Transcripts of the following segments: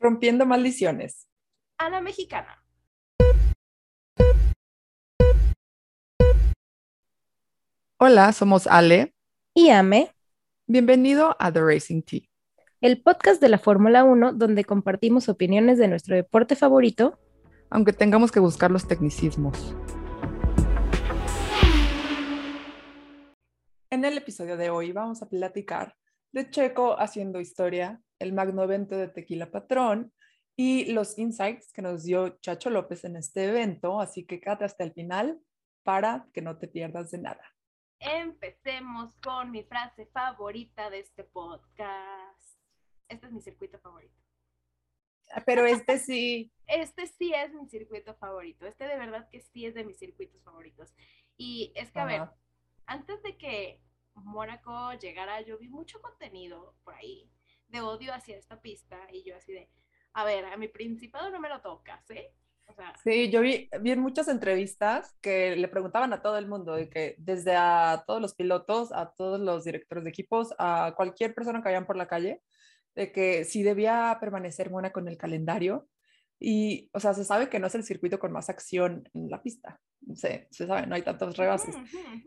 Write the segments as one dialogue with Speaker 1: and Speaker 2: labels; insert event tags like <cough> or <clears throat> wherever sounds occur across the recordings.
Speaker 1: Rompiendo maldiciones.
Speaker 2: A la mexicana.
Speaker 1: Hola, somos Ale.
Speaker 2: Y Ame.
Speaker 1: Bienvenido a The Racing Tea.
Speaker 2: El podcast de la Fórmula 1 donde compartimos opiniones de nuestro deporte favorito.
Speaker 1: Aunque tengamos que buscar los tecnicismos. En el episodio de hoy vamos a platicar de Checo haciendo historia, el magno evento de Tequila Patrón y los insights que nos dio Chacho López en este evento, así que quédate hasta el final para que no te pierdas de nada.
Speaker 2: Empecemos con mi frase favorita de este podcast. Este es mi circuito favorito.
Speaker 1: Ah, pero este sí. <laughs>
Speaker 2: Este sí es mi circuito favorito. Este de verdad que sí es de mis circuitos favoritos. Y es que, a ver, antes de que Mónaco llegara, yo vi mucho contenido por ahí de odio hacia esta pista y yo así de, a ver, a mi principado no me lo tocas, ¿eh?
Speaker 1: sí, yo vi, vi en muchas entrevistas que le preguntaban a todo el mundo, de que desde a todos los pilotos, a todos los directores de equipos, a cualquier persona que vayan por la calle, de que si debía permanecer buena con el calendario. Y, o sea, se sabe que no es el circuito con más acción en la pista. Se, se sabe, no hay tantos rebases.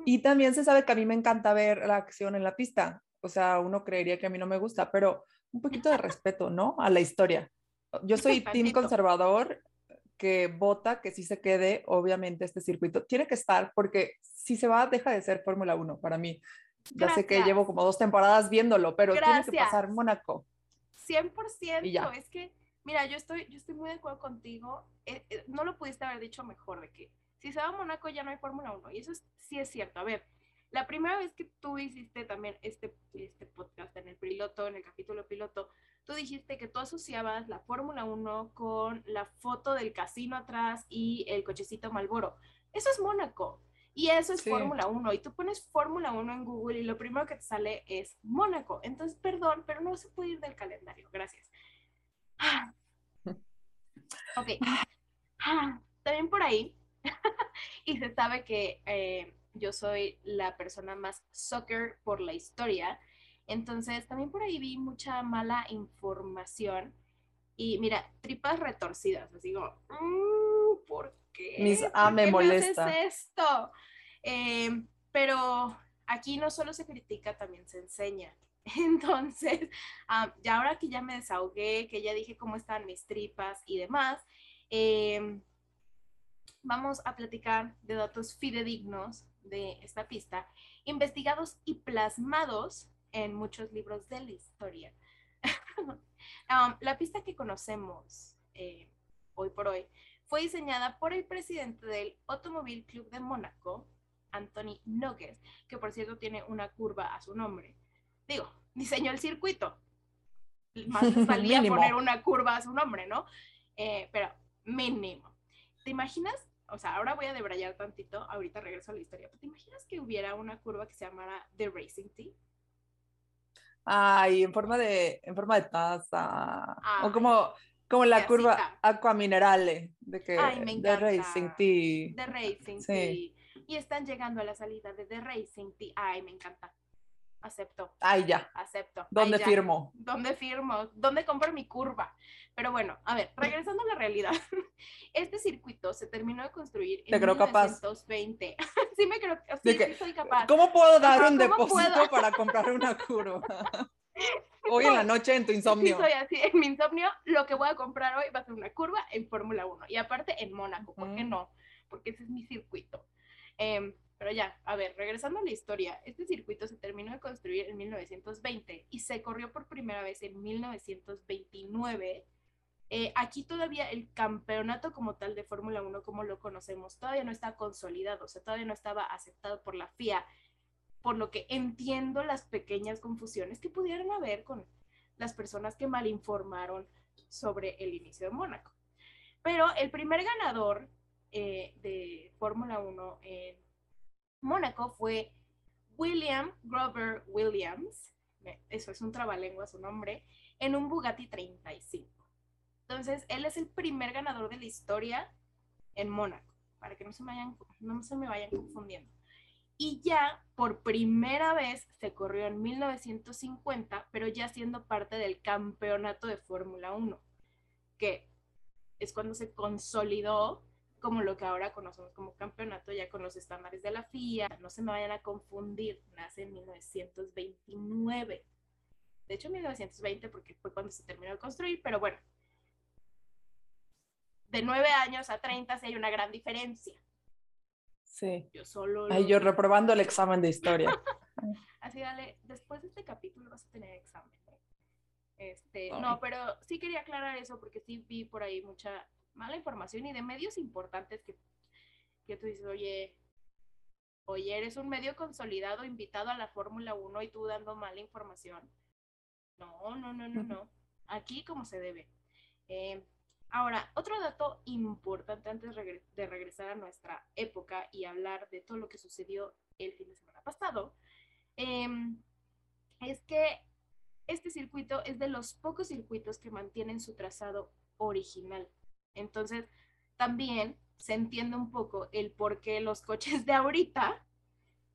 Speaker 1: Y también se sabe que a mí me encanta ver la acción en la pista. O sea, uno creería que a mí no me gusta, pero un poquito de respeto, ¿no? A la historia. Yo soy team conservador que vota que sí se quede, obviamente, este circuito. Tiene que estar porque si se va, deja de ser Fórmula 1 para mí. Ya sé que llevo como dos temporadas viéndolo, pero tiene que pasar Mónaco.
Speaker 2: 100%. Y Es que, mira, yo estoy, yo estoy muy de acuerdo contigo. Eh, eh, no lo pudiste haber dicho mejor de que si se va a Mónaco ya no hay Fórmula 1. Y eso sí es cierto. A ver, la primera vez que tú hiciste también este, este podcast en el piloto, en el capítulo piloto, tú dijiste que tú asociabas la Fórmula 1 con la foto del casino atrás y el cochecito Malboro. Eso es Mónaco. Y eso es Fórmula 1. Y tú pones Fórmula 1 en Google y lo primero que te sale es Mónaco. Entonces, perdón, pero no se puede ir del calendario. Gracias. Ok. También por ahí. <laughs> y se sabe que eh, yo soy la persona más soccer por la historia. Entonces, también por ahí vi mucha mala información y mira, tripas retorcidas, así como, mm, ¿por qué?
Speaker 1: Mis A me molesta.
Speaker 2: esto? Eh, pero aquí no solo se critica, también se enseña. <laughs> Entonces, ah, ya ahora que ya me desahogué, que ya dije cómo están mis tripas y demás, eh, vamos a platicar de datos fidedignos de esta pista, investigados y plasmados en muchos libros de la historia. <laughs> Um, la pista que conocemos eh, hoy por hoy fue diseñada por el presidente del Automóvil Club de Mónaco, Anthony Nogues, que por cierto tiene una curva a su nombre. Digo, diseñó el circuito. Más le salía <laughs> poner una curva a su nombre, ¿no? Eh, pero mínimo. ¿Te imaginas o sea, ahora voy a debrayar tantito, ahorita regreso a la historia. ¿Te imaginas que hubiera una curva que se llamara The Racing Tea?
Speaker 1: Ay, en forma de, en forma de taza. o como, como la curva Aqua Minerale de que
Speaker 2: Ay, me
Speaker 1: The Racing Tea.
Speaker 2: The Racing Tea. Y están llegando a la salida de The Racing Tea. Ay, me encanta. Acepto.
Speaker 1: Ay, ya.
Speaker 2: Acepto.
Speaker 1: ¿Dónde firmo?
Speaker 2: ¿Dónde firmo? ¿Dónde compro mi curva? Pero bueno, a ver, regresando a la realidad. <laughs> Este circuito se terminó de construir en 1920. <laughs> sí me creo, sí, sí soy capaz.
Speaker 1: ¿Cómo puedo dar un depósito <laughs> para comprar una curva? Hoy en la noche en tu insomnio.
Speaker 2: Sí, soy así. En mi insomnio, lo que voy a comprar hoy va a ser una curva en Fórmula 1. Y aparte en Mónaco. ¿Por qué no? Porque ese es mi circuito. Eh, pero ya, a ver, regresando a la historia, este circuito se terminó de construir en 1920 y se corrió por primera vez en 1929. Eh, aquí todavía el campeonato como tal de Fórmula 1, como lo conocemos, todavía no está consolidado, o sea, todavía no estaba aceptado por la FIA, por lo que entiendo las pequeñas confusiones que pudieran haber con las personas que malinformaron sobre el inicio de Mónaco. Pero el primer ganador eh, de Fórmula 1 en Mónaco fue William Grover Williams, eso es un trabalengua su nombre, en un Bugatti 35. Entonces, él es el primer ganador de la historia en Mónaco, para que no se me vayan, vayan confundiendo. Y ya por primera vez se corrió en 1950, pero ya siendo parte del campeonato de Fórmula 1. que es cuando se consolidó como lo que ahora conocemos como campeonato, ya con los estándares de la FIA. No se me vayan a confundir, nace en 1929. De hecho, 1920 porque fue cuando se terminó de construir, pero bueno, de 9 años a 30 sí hay una gran diferencia.
Speaker 1: Sí.
Speaker 2: Yo solo...
Speaker 1: Ay, yo reprobando el examen de historia. <laughs>
Speaker 2: Así, dale, después de este capítulo vas a tener examen. ¿eh? Este, no, pero sí quería aclarar eso porque sí vi por ahí mucha mala información y de medios importantes que, que tú dices, oye, oye, eres un medio consolidado invitado a la Fórmula 1 y tú dando mala información. No, no, no, no, no. Aquí como se debe. Eh, ahora, otro dato importante antes de regresar a nuestra época y hablar de todo lo que sucedió el fin de semana pasado, em, es que este circuito es de los pocos circuitos que mantienen su trazado original. Entonces, también se entiende un poco el por qué los coches de ahorita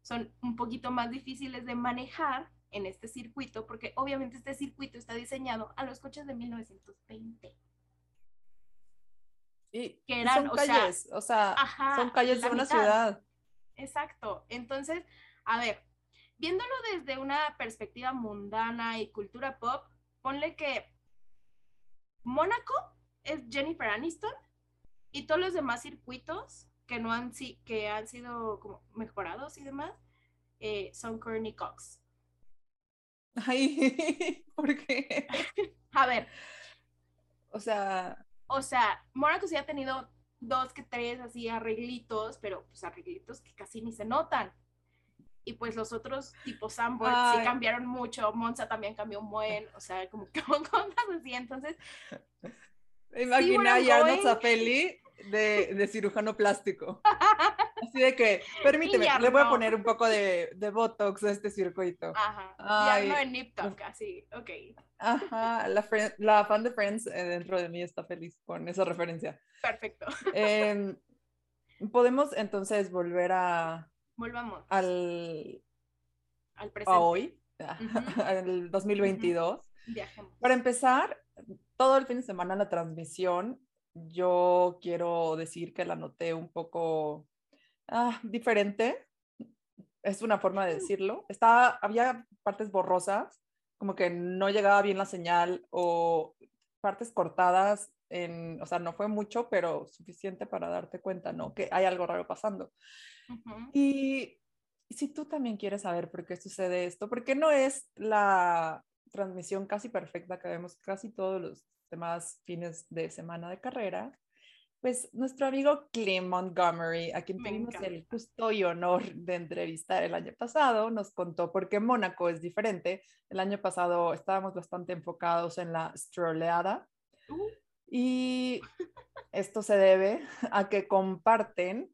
Speaker 2: son un poquito más difíciles de manejar en este circuito, porque obviamente este circuito está diseñado a los coches de 1920.
Speaker 1: Y que eran, son calles, o sea, son calles de una ciudad.
Speaker 2: Exacto. Entonces, a ver, viéndolo desde una perspectiva mundana y cultura pop, ponle que Mónaco es Jennifer Aniston y todos los demás circuitos que no han, que han sido como mejorados y demás eh, son Courtney Cox.
Speaker 1: Ay, <laughs> ¿por qué?
Speaker 2: A ver.
Speaker 1: O sea.
Speaker 2: O sea, Mónaco sí ha tenido dos que tres así arreglitos, pero pues arreglitos que casi ni se notan. Y pues los otros, tipo Sambor, sí cambiaron mucho. Monza también cambió un buen, o sea, como que <laughs> cosas así. Entonces,
Speaker 1: Imagina a Arnold Zafeli de, de, cirujano plástico. <laughs> Así de que, permíteme, le voy a poner un poco de, de Botox a este circuito.
Speaker 2: Ajá. Ay, no en Nip así, ok.
Speaker 1: Ajá, la, la, fan de Friends eh, dentro de mí está feliz con esa referencia.
Speaker 2: Perfecto.
Speaker 1: Em, Podemos entonces volver a...
Speaker 2: Volvamos.
Speaker 1: Al...
Speaker 2: Al presente.
Speaker 1: A hoy, <laughs> al 2022. Viajemos. Para empezar, todo el fin de semana la transmisión, yo quiero decir que la noté un poco ah, diferente. Es una forma de decirlo. Estaba, había partes borrosas, como que no llegaba bien la señal o partes cortadas, en, o sea, no fue mucho, pero suficiente para darte cuenta, ¿no? Que hay algo raro pasando. Y si tú también quieres saber por qué sucede esto, porque no es la transmisión casi perfecta que vemos casi todos los demás fines de semana de carrera, pues nuestro amigo Clem Montgomery, a quien tuvimos el gusto y honor de entrevistar el año pasado, nos contó por qué Mónaco es diferente. El año pasado estábamos bastante enfocados en la stroleada uh. y esto se debe a que comparten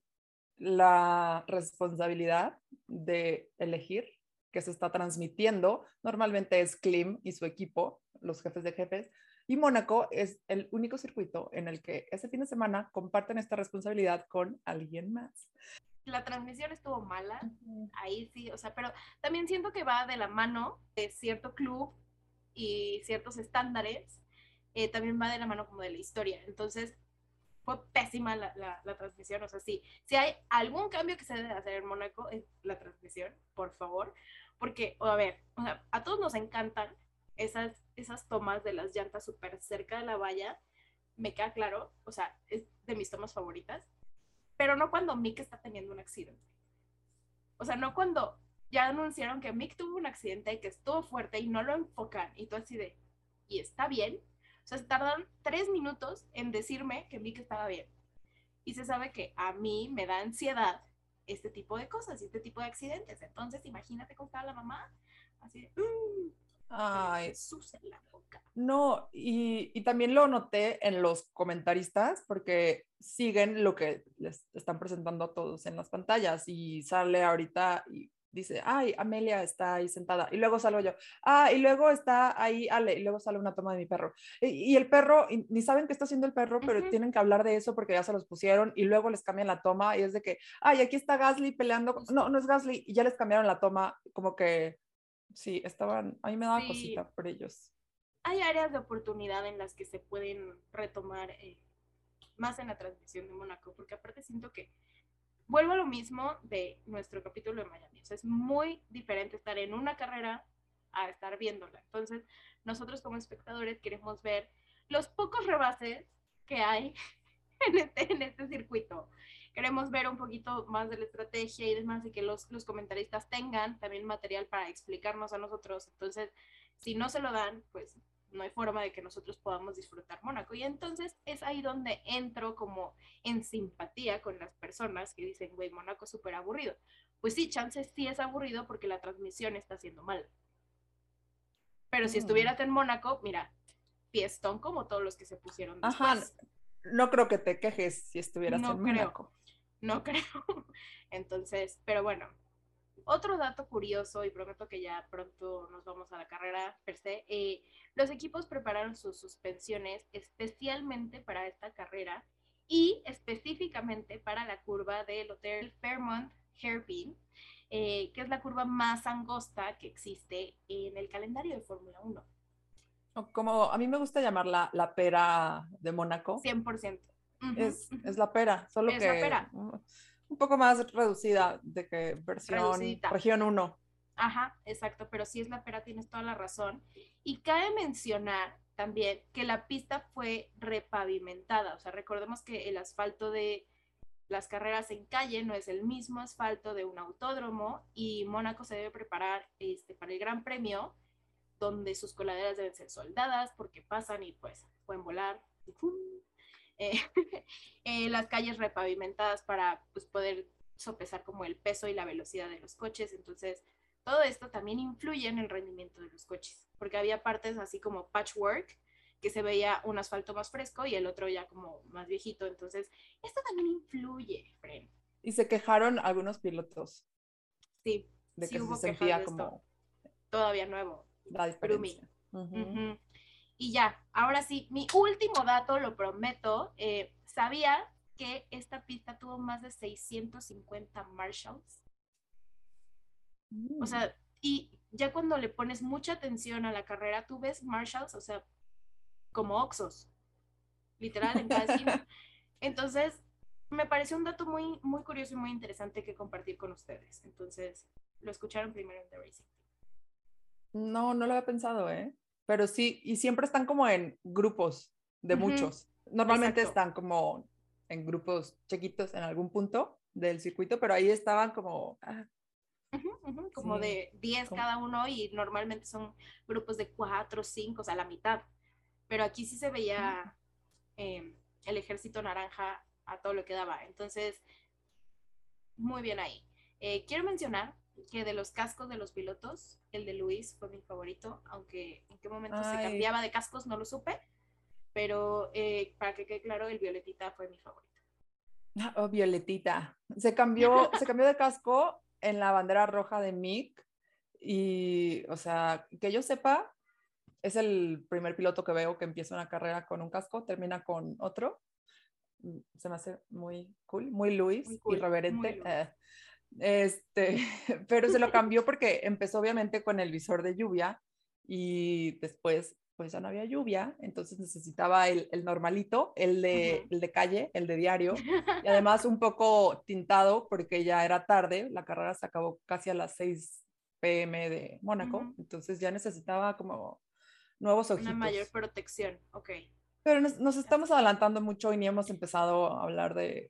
Speaker 1: la responsabilidad de elegir que se está transmitiendo. Normalmente es Klim y su equipo, los jefes de jefes, y Mónaco es el único circuito en el que ese fin de semana comparten esta responsabilidad con alguien más.
Speaker 2: La transmisión estuvo mala, ahí sí, o sea, pero también siento que va de la mano de cierto club y ciertos estándares, eh, también va de la mano como de la historia. Entonces, fue pésima la, la, transmisión. O sea, sí, si hay algún cambio que se debe hacer en Mónaco, es la transmisión, por favor. Porque, a ver, a todos nos encantan esas, esas tomas de las llantas súper cerca de la valla. Me queda claro, o sea, es de mis tomas favoritas. Pero no cuando Mick está teniendo un accidente. O sea, no cuando ya anunciaron que Mick tuvo un accidente y que estuvo fuerte y no lo enfocan. Y tú así de, ¿y está bien? O sea, se tardaron tres minutos en decirme que Mick estaba bien. Y se sabe que a mí me da ansiedad este tipo de cosas y este tipo de accidentes. Entonces, imagínate cómo estaba la mamá. Así de, mm".
Speaker 1: Ay, la boca. No, y, y, también lo noté en los comentaristas porque siguen lo que les están presentando a todos en las pantallas y sale ahorita y dice, ay, Amelia está ahí sentada. Y luego salgo yo, ah, y luego está ahí Ale, y luego sale una toma de mi perro. Y, el perro, ni saben qué está haciendo el perro, pero tienen que hablar de eso porque ya se los pusieron y luego les cambian la toma y es de que, ay, aquí está Gasly peleando. No, no es Gasly, y ya les cambiaron la toma, como que sí, estaban, a mí me daba cosita por ellos.
Speaker 2: hay áreas de oportunidad en las que se pueden retomar eh, más en la transmisión de Mónaco, porque aparte siento que vuelvo a lo mismo de nuestro capítulo de Miami. O sea, es muy diferente estar en una carrera a estar viéndola. Entonces, nosotros como espectadores queremos ver los pocos rebases que hay <laughs> en este, en este circuito. Queremos ver un poquito más de la estrategia y demás, y que los, los comentaristas tengan también material para explicarnos a nosotros. Entonces, si no se lo dan, pues no hay forma de que nosotros podamos disfrutar Mónaco. Y entonces es ahí donde entro como en simpatía con las personas que dicen, güey, Mónaco es súper aburrido. Pues sí, chances sí es aburrido porque la transmisión está haciendo mal. Pero si mm. estuvieras en Mónaco, mira, fiestón como todos los que se pusieron después. Ajá,
Speaker 1: no creo que te quejes si estuvieras en Mónaco.
Speaker 2: No <laughs> creo. Entonces, pero bueno, otro dato curioso, y prometo que ya pronto nos vamos a la carrera per se, eh, los equipos prepararon sus suspensiones especialmente para esta carrera y específicamente para la curva del Hotel Fairmont Hairpin, eh, que es la curva más angosta que existe en el calendario de Fórmula 1.
Speaker 1: Como a mí me gusta llamarla la pera de Mónaco.
Speaker 2: 100%.
Speaker 1: es, es, la pera, solo es que la pera. Un poco más reducida de que versión región 1.
Speaker 2: Ajá, exacto, pero sí es la pera, tienes toda la razón. Y cabe mencionar también que la pista fue repavimentada, o sea, recordemos que el asfalto de las carreras en calle no es el mismo asfalto de un autódromo y Mónaco se debe preparar este, para el Gran Premio, donde sus coladeras deben ser soldadas porque pasan y pues pueden volar. Eh, <laughs> eh, las calles repavimentadas para pues, poder sopesar como el peso y la velocidad de los coches. Entonces, todo esto también influye en el rendimiento de los coches, porque había partes así como patchwork, que se veía un asfalto más fresco y el otro ya como más viejito. Entonces, esto también influye, Fren.
Speaker 1: Y se quejaron algunos pilotos.
Speaker 2: Sí,
Speaker 1: de que se sentía como
Speaker 2: todavía nuevo.
Speaker 1: La diferencia.
Speaker 2: Y ya, ahora sí, mi último dato, lo prometo, eh, sabía que esta pista tuvo más de 650 Marshalls. O sea, mm. y ya cuando le pones mucha atención a la carrera, tú ves Marshalls, o sea, como Oxos, literal, en cada esquina. <laughs> Entonces, me pareció un dato muy, muy curioso y muy interesante que compartir con ustedes. Entonces, lo escucharon primero en The Racing.
Speaker 1: No, no lo había pensado, ¿eh? Pero sí, y siempre están como en grupos de muchos. Normalmente están como en grupos chiquitos en algún punto del circuito, pero ahí estaban como... Ah.
Speaker 2: como de 10 cada uno y normalmente son grupos de 4, 5, o sea, la mitad pero aquí sí se veía em, el ejército naranja a todo lo que daba. Entonces, muy bien ahí. Eh, quiero mencionar que de los cascos de los pilotos, el de Luis fue mi favorito, aunque en qué momento se cambiaba de cascos no lo supe, pero eh, para que quede claro, el violetita fue mi favorito. <laughs>
Speaker 1: Oh, violetita. Se cambió, se cambió de casco en la bandera roja de Mick y, o sea, que yo sepa, es el primer piloto que veo que empieza una carrera con un casco, termina con otro. Mm, se me hace muy cool, muy Luis, irreverente. Eh, este, <laughs> pero se lo cambió porque empezó obviamente con el visor de lluvia y después pues ya no había lluvia, entonces necesitaba el, el normalito, el de, el de calle, el de diario, y <laughs> además un poco tintado porque ya era tarde, la carrera se acabó casi a las 6 pm de Mónaco, entonces ya necesitaba como nuevos ojitos.
Speaker 2: Una mayor protección, ok.
Speaker 1: Pero nos, estamos adelantando mucho y ni hemos empezado a hablar de,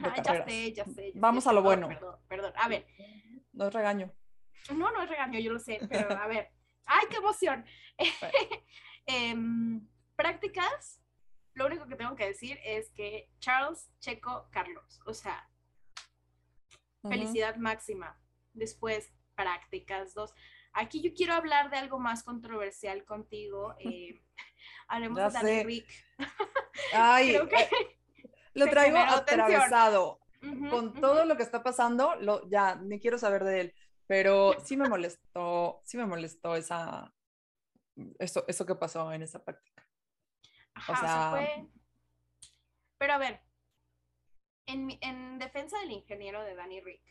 Speaker 2: ah, ya sé, ya sé.
Speaker 1: Vamos a lo bueno.
Speaker 2: Perdón, perdón. A ver.
Speaker 1: No es regaño.
Speaker 2: No, no es regaño, yo lo sé, <laughs> pero a ver. ¡Ay, qué emoción! <laughs> Em, prácticas, lo único que tengo que decir es que Charles, Checo, Carlos, o sea, felicidad máxima. Después, prácticas, dos. Aquí yo quiero hablar de algo más controversial contigo. <laughs> Eh, hablemos de Danny Rick.
Speaker 1: Ay, eh, lo traigo atravesado. Con todo lo que está pasando, lo, ya ni quiero saber de él, pero sí me molestó, sí me molestó esa, eso, eso que pasó en esa práctica.
Speaker 2: o sea, fue... Pero a ver, en, en defensa del ingeniero de Danny Rick,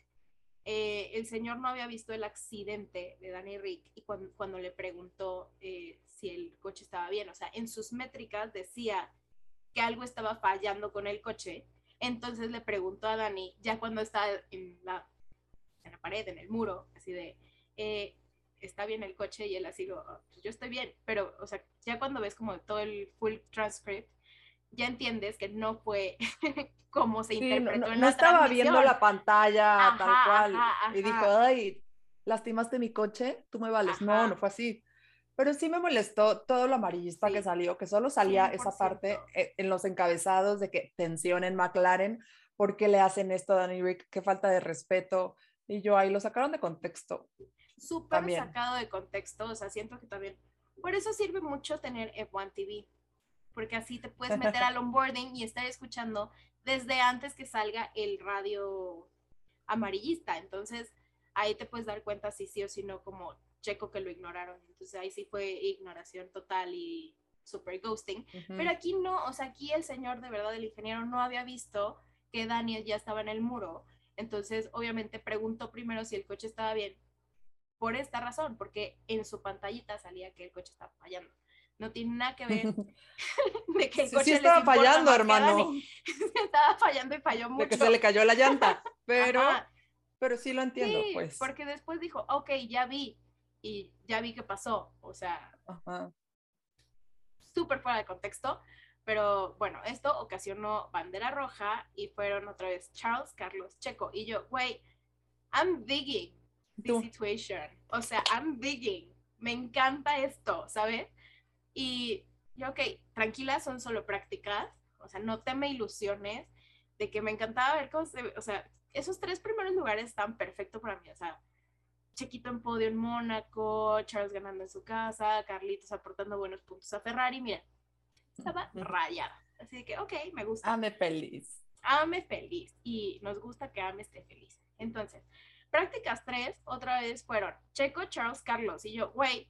Speaker 2: eh, el señor no había visto el accidente de Danny Rick y cuando, cuando le preguntó eh, si el coche estaba bien, o sea, en sus métricas decía que algo estaba fallando con el coche, entonces le preguntó a Danny, ya cuando está en la, en la pared, en el muro, así de, eh, está bien el coche y él así, lo, oh, pues yo estoy bien, pero, o sea, ya cuando ves como todo el full transcript, ya entiendes que no fue <laughs> como se interpretó
Speaker 1: no,
Speaker 2: en
Speaker 1: no
Speaker 2: la
Speaker 1: estaba viendo la pantalla
Speaker 2: Ajá,
Speaker 1: tal cual
Speaker 2: ajá,
Speaker 1: y dijo,
Speaker 2: ajá.
Speaker 1: ay, lastimaste mi coche, tú me vales. No,
Speaker 2: Ajá.
Speaker 1: no fue así. Pero sí me molestó todo lo amarillista
Speaker 2: Sí.
Speaker 1: que salió, que solo salía esa
Speaker 2: 100%.
Speaker 1: parte eh, en los encabezados de que tensión en McLaren, ¿por qué le hacen esto a Danny Rick? Qué falta de respeto. Y yo ahí lo sacaron de contexto.
Speaker 2: súper sacado de contexto, o sea, siento que también, por eso sirve mucho tener F1 TV, porque así te puedes meter <laughs> al onboarding y estar escuchando desde antes que salga el radio amarillista, entonces ahí te puedes dar cuenta si sí o si no, como checo que lo ignoraron, entonces ahí sí fue ignoración total y super ghosting,
Speaker 1: Ujú.
Speaker 2: pero aquí no, o sea, aquí el señor de verdad, el ingeniero, no había visto que Daniel ya estaba en el muro. Entonces, obviamente, preguntó primero si el coche estaba bien. Por esta razón, porque en su pantallita salía que el coche estaba fallando. No tiene nada que ver <laughs> <laughs> de que el
Speaker 1: Sí,
Speaker 2: coche <laughs>
Speaker 1: sí estaba fallando, hermano.
Speaker 2: Estaba fallando y falló mucho.
Speaker 1: De que se le cayó la llanta. Pero,
Speaker 2: Ajá,
Speaker 1: pero sí lo entiendo,
Speaker 2: sí,
Speaker 1: pues.
Speaker 2: porque después dijo, ok, ya vi. Y ya vi qué pasó. O sea, súper fuera de contexto, pero bueno, esto ocasionó bandera roja y fueron otra vez Charles, Carlos, Checo y yo, güey, I'm digging the situation, o sea, I'm digging, me encanta esto, ¿sabes? Y yo, ok, tranquila, son solo prácticas, o sea, no te me ilusiones de que me encantaba ver cómo se, o sea, esos tres primeros lugares están perfectos para mí, o sea, Chequito en podio en Mónaco, Charles ganando en su casa, Carlitos aportando buenos puntos a Ferrari, mira, estaba rayada. Así que, ok, me gusta.
Speaker 1: Ame feliz.
Speaker 2: Ame feliz y nos gusta que Ame esté feliz. Entonces, prácticas 3 otra vez fueron Checo, Charles, Carlos y yo, güey,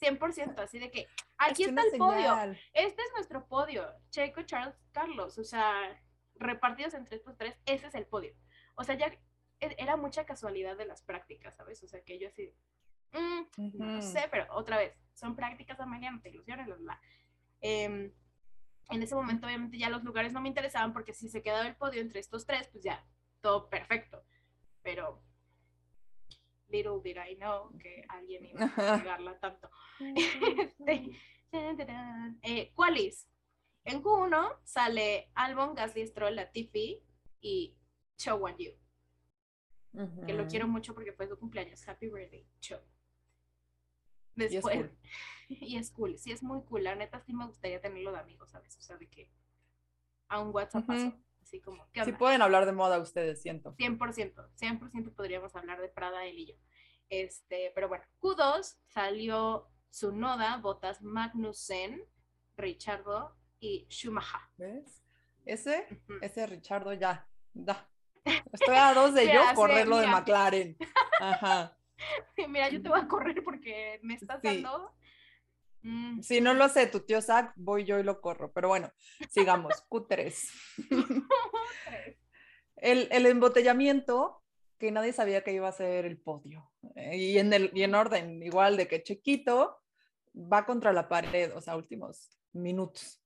Speaker 2: 100%, así de que aquí
Speaker 1: Es
Speaker 2: está el podio. Este es nuestro podio. Checo, Charles, Carlos. O sea, repartidos en 3 por 3, ese es el podio. O sea, ya era mucha casualidad de las prácticas, ¿sabes? O sea, que yo así, mm, no lo sé, pero otra vez, son prácticas a mañana, te ilusiones, bla, bla. Em, en ese momento, obviamente, ya los lugares no me interesaban porque si se quedaba el podio entre estos tres, pues ya, todo perfecto. Pero, little did I know que alguien iba a <laughs> pegarla tanto. Este. Eh, ¿Cuáles? En Q1 sale Albon, Gasly, Stroll, Latifi y Cho Que lo quiero mucho porque fue su cumpleaños. Happy birthday.
Speaker 1: Y es
Speaker 2: Después,
Speaker 1: cool. <laughs>
Speaker 2: y es cool, sí es muy cool. La neta sí me gustaría tenerlo de amigos, ¿sabes? O sea, de que a un WhatsApp
Speaker 1: Ujú.
Speaker 2: así como, ¿qué
Speaker 1: Sí pueden hablar de moda ustedes, siento.
Speaker 2: 100%, 100% podríamos hablar de Prada, él y yo. Este, pero bueno, Q2 salió Tsunoda, Botas Magnussen, Richardo y Schumacher.
Speaker 1: ¿Ves? Ese,
Speaker 2: Ujú.
Speaker 1: ese Richardo ya, da. Estoy a dos de yo
Speaker 2: así,
Speaker 1: correrlo de
Speaker 2: mira.
Speaker 1: McLaren. Ajá. <laughs>
Speaker 2: Mira, yo te voy a correr porque me estás
Speaker 1: Sí.
Speaker 2: dando. Mm,
Speaker 1: Si no lo sé, tu tío Zach, voy yo y lo corro. Pero bueno, sigamos. <laughs> Q3. El, el embotellamiento, que nadie sabía que iba a ser el podio. Eh, y, en el, y en orden, igual de que Chiquito va contra la pared, o sea, últimos minutos.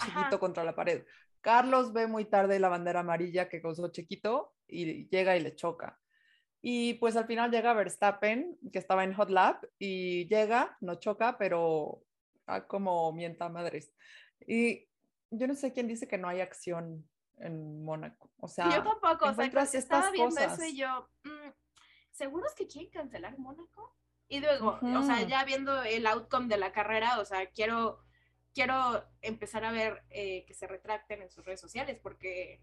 Speaker 1: Chiquito
Speaker 2: Ajá.
Speaker 1: contra la pared. Carlos ve muy tarde la bandera amarilla que causó Chiquito y llega y le choca. Y pues al final llega Verstappen, que estaba en Hot Lap, y llega, no choca, pero ah, como mienta madres. Y yo no sé quién dice que no hay acción en Mónaco. O sea,
Speaker 2: yo tampoco, o sea, cuando estaba
Speaker 1: estas
Speaker 2: viendo
Speaker 1: cosas.
Speaker 2: eso y yo, mm, ¿seguros que quieren cancelar Mónaco? Y luego, o sea, ya viendo el outcome de la carrera, o sea, quiero, quiero empezar a ver eh, que se retracten en sus redes sociales porque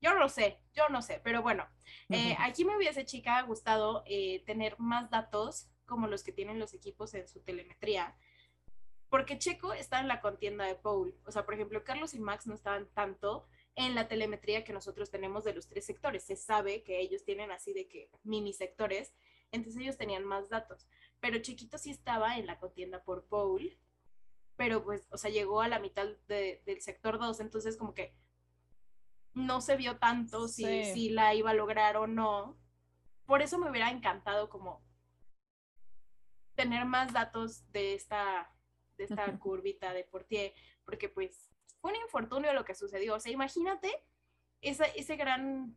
Speaker 2: yo no sé, yo no sé, pero bueno, eh,
Speaker 1: Ujú.
Speaker 2: aquí me hubiese chica gustado eh, tener más datos como los que tienen los equipos en su telemetría, porque Checo está en la contienda de Paul, o sea, por ejemplo, Carlos y Max no estaban tanto en la telemetría que nosotros tenemos de los tres sectores, se sabe que ellos tienen así de que mini sectores, entonces ellos tenían más datos, pero Chiquito sí estaba en la contienda por Paul, pero pues, o sea, llegó a la mitad de- del sector 2, entonces como que no se vio tanto si,
Speaker 1: Sí.
Speaker 2: si la iba a lograr o no. Por eso me hubiera encantado como tener más datos de esta, de esta curvita de Portier, porque pues fue un infortunio lo que sucedió. O sea, imagínate esa, ese gran,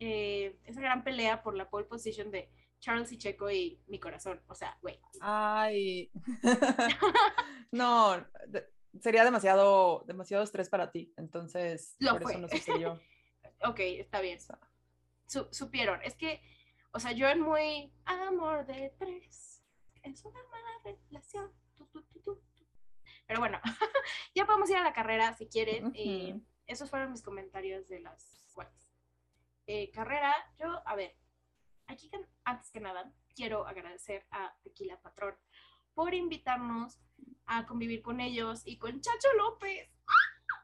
Speaker 2: eh, esa gran pelea por la pole position de Charles y Checo y mi corazón. O sea, güey.
Speaker 1: Ay. <laughs> <laughs> no, de- sería demasiado, demasiado estrés para ti. Entonces,
Speaker 2: Lo
Speaker 1: por
Speaker 2: fue.
Speaker 1: eso no sucedió. <laughs>
Speaker 2: Ok, está bien. Su- supieron. Es que, o sea, yo en muy amor de tres. Es una mala relación. tu, tu, tu, tu, tu. Pero bueno, ya podemos ir a la carrera si quieren. eh,
Speaker 1: Ujú.
Speaker 2: esos fueron mis comentarios de las cuales. Eh, carrera, yo, a ver, aquí antes que nada, quiero agradecer a Tequila Patrón por invitarnos a convivir con ellos y con Chacho López.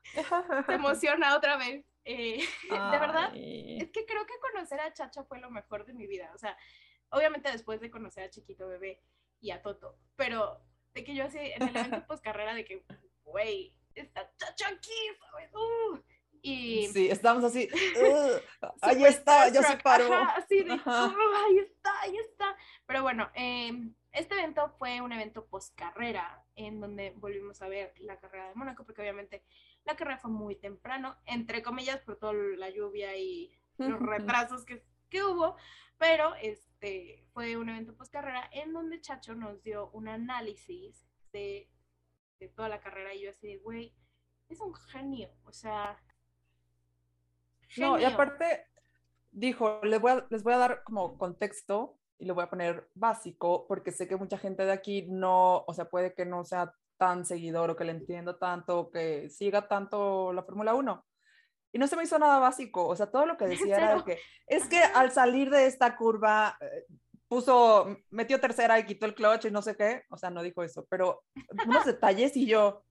Speaker 2: <laughs> Se emociona otra vez. Eh, <laughs> de verdad, es que creo que conocer a Chacha fue lo mejor de mi vida. O sea, obviamente después de conocer a Chiquito Bebé y a Toto, pero de que yo así en el <laughs> evento post carrera de que, güey, está Chacha aquí, ¿sabes? Uh, y
Speaker 1: Sí, estamos así. <laughs> "Ugh, ahí está, ya se paró.
Speaker 2: ajá, así de,
Speaker 1: Ajá.
Speaker 2: "Oh, ahí está, ahí está. Pero bueno, eh, este evento fue un evento post carrera en donde volvimos a ver la carrera de Mónaco, porque obviamente la carrera fue muy temprano, entre comillas, por toda la lluvia y los <laughs> retrasos que, que hubo, pero este fue un evento post carrera en donde Chacho nos dio un análisis de, de toda la carrera y yo así de, güey, es un genio, o sea...
Speaker 1: No, y aparte dijo, les voy, a, les voy a dar como contexto y le voy a poner básico porque sé que mucha gente de aquí no, o sea, puede que no sea tan seguidor o que le entienda tanto o que siga tanto la Fórmula 1. Y no se me hizo nada básico, o sea, todo lo que <laughs> decía era de que es que al salir de esta curva eh, puso, metió tercera y quitó el clutch y no sé qué, o sea, no dijo eso, pero unos detalles y yo,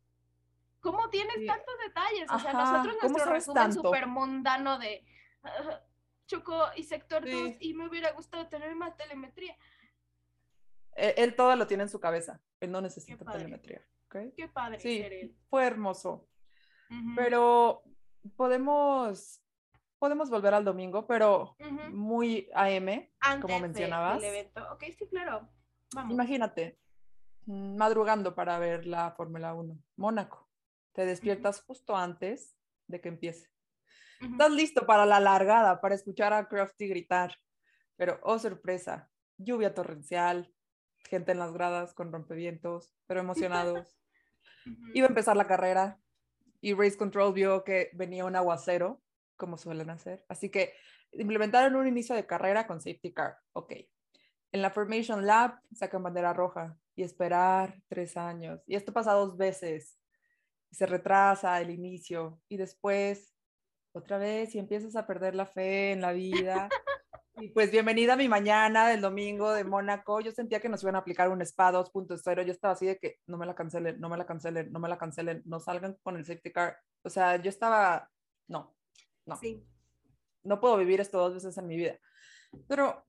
Speaker 2: ¿Cómo tienes
Speaker 1: Sí.
Speaker 2: tantos detalles? O sea,
Speaker 1: Ajá,
Speaker 2: nosotros
Speaker 1: ¿cómo
Speaker 2: nuestro resumen súper mundano de ah, Choco y sector 2
Speaker 1: Sí.
Speaker 2: y me hubiera gustado tener más telemetría.
Speaker 1: él, él todo lo tiene en su cabeza, él no necesita telemetría. ¿ok?
Speaker 2: Qué padre
Speaker 1: Sí,
Speaker 2: ser él.
Speaker 1: fue hermoso. Pero podemos, podemos volver al domingo, pero muy AM.
Speaker 2: Antes
Speaker 1: como
Speaker 2: de-
Speaker 1: mencionabas.
Speaker 2: del evento. Ok, sí, claro. Vamos.
Speaker 1: Imagínate, mm, madrugando para ver la Fórmula 1, Mónaco. Te despiertas justo antes de que empiece.
Speaker 2: Ujú.
Speaker 1: Estás listo para la largada, para escuchar a Crafty gritar. Pero, oh sorpresa, lluvia torrencial, gente en las gradas con rompevientos, pero emocionados. <laughs> Iba a empezar la carrera y Race Control vio que venía un aguacero, como suelen hacer. Así que implementaron un inicio de carrera con safety car. Ok. En la Formation Lab sacan bandera roja y esperar tres años. Y esto pasa dos veces. Se retrasa el inicio y después otra vez y empiezas a perder la fe en la vida. Y pues bienvenida a mi mañana del domingo de Mónaco. Yo sentía que nos iban a aplicar un SPA 2.0. Yo estaba así de que no me la cancelen, no me la cancelen, no me la cancelen, no salgan con el safety car. O sea, yo estaba, no, no,
Speaker 2: Sí.
Speaker 1: no puedo vivir esto dos veces en mi vida. Pero